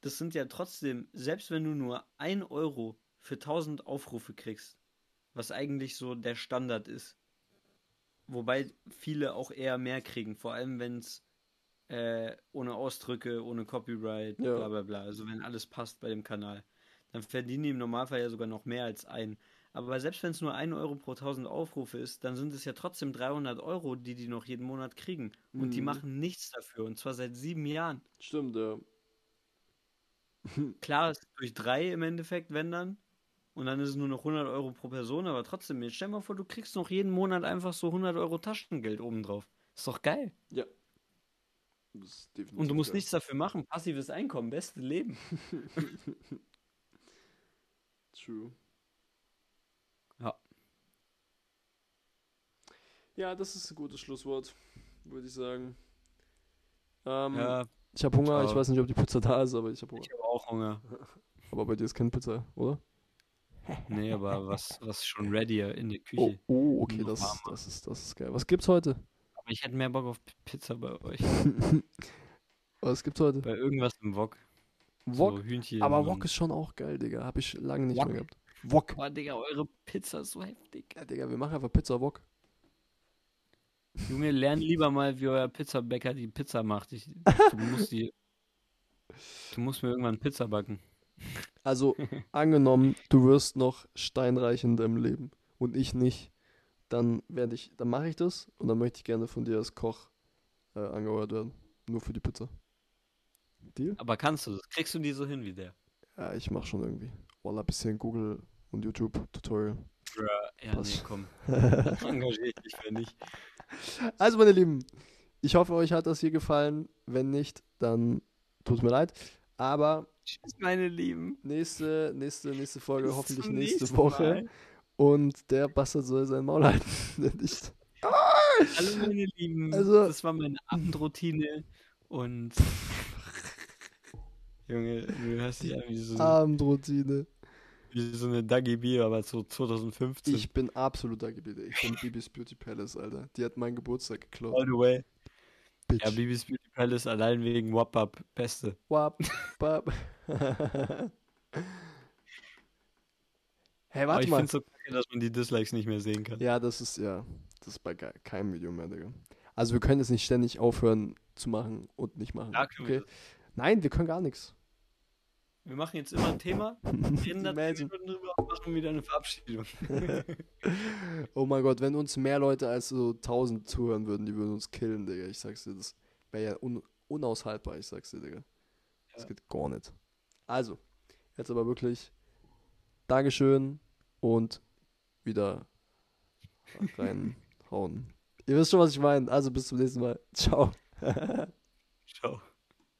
das sind ja trotzdem, selbst wenn du nur 1 Euro für 1000 Aufrufe kriegst, was eigentlich so der Standard ist. Wobei viele auch eher mehr kriegen, vor allem wenn es äh, ohne Ausdrücke, ohne Copyright, Ja. bla bla bla. Also wenn alles passt bei dem Kanal. Dann verdienen die im Normalfall ja sogar noch mehr als ein. Aber selbst wenn es nur 1 Euro pro 1000 Aufrufe ist, dann sind es ja trotzdem 300 Euro, die die noch jeden Monat kriegen. Und die Mhm. machen nichts dafür. Und zwar seit sieben Jahren. Stimmt, ja. Klar ist durch drei im Endeffekt, wenn dann. Und dann ist es nur noch 100 Euro pro Person, aber trotzdem, jetzt stell dir mal vor, du kriegst noch jeden Monat einfach so 100 Euro Taschengeld obendrauf. Ist doch geil. Ja. Und du musst geil. nichts dafür machen. Passives Einkommen, beste Leben. True. Ja. Ja, das ist ein gutes Schlusswort, würde ich sagen. Ähm, Ja, Ich habe Hunger, ich Ciao. weiß nicht, ob die Pizza da ist, aber ich habe Hunger. ich habe auch Hunger. Aber bei dir ist keine Pizza, oder? Nee, aber was, was schon ready in der Oh, Küche. oh okay, Noch das, das, ist, das ist geil. Was gibt's heute? Aber ich hätte mehr Bock auf Pizza bei euch. Was gibt's heute? Bei irgendwas im Wok. Wok? So Hühnchen. aber Wok ist schon auch geil, Digga. Hab ich lange nicht Wok? mehr gehabt. Wok. Boah, Digga, eure Pizza ist so heftig. Ja, Digga, wir machen einfach Pizza Wok. Junge, lern lieber mal, wie euer Pizzabäcker die Pizza macht. Ich, du musst die. Du musst mir irgendwann Pizza backen. Also, angenommen, du wirst noch steinreich in deinem Leben und ich nicht, dann werde ich, dann mache ich das und dann möchte ich gerne von dir als Koch äh, angeheuert werden. Nur für die Pizza. Deal? Aber kannst du das? Kriegst du die so hin wie der? Ja, ich mach schon irgendwie. Voila, bisschen Google und YouTube Tutorial. Ja, Passt. nee, komm. Engagiere ich dich für nicht. Also, meine Lieben, ich hoffe, euch hat das hier gefallen. Wenn nicht, dann tut mir leid. Aber Tschüss, meine Lieben. nächste, nächste, nächste Folge Bis hoffentlich nächste Woche. Mal. Und der Bastard soll sein Maul halten. nicht. Hallo, meine Lieben. Also- das war meine Abendroutine und. Junge, du hörst dich an wie so, eine- Abendroutine. wie so eine Dagi Bier, aber so 2015. Ich bin absoluter Gebete. Ich bin Bibis Beauty Palace, Alter. Die hat meinen Geburtstag geklaut. All the way. Bitch. Ja, Bibis Beauty Palace allein wegen Wap Up. Beste. Wap, hey, Aber warte ich mal. finde es so kacke, dass man die Dislikes nicht mehr sehen kann. Ja, das ist ja, das ist bei keinem Video mehr, Digga. Also wir können jetzt nicht ständig aufhören zu machen und nicht machen. Ja, können wir okay? Nein, wir können gar nichts. Wir machen jetzt immer ein Thema, reden da drüber und machen wieder eine Verabschiedung. oh mein Gott, wenn uns mehr Leute als so 1000 zuhören würden, die würden uns killen, Digga. Ich sag's dir, das wäre ja un unaushaltbar, ich sag's dir, Digga. Das Ja. geht gar nicht. Also, jetzt aber wirklich Dankeschön und wieder reinhauen. Ihr wisst schon, was ich meine. Also bis zum nächsten Mal. Ciao.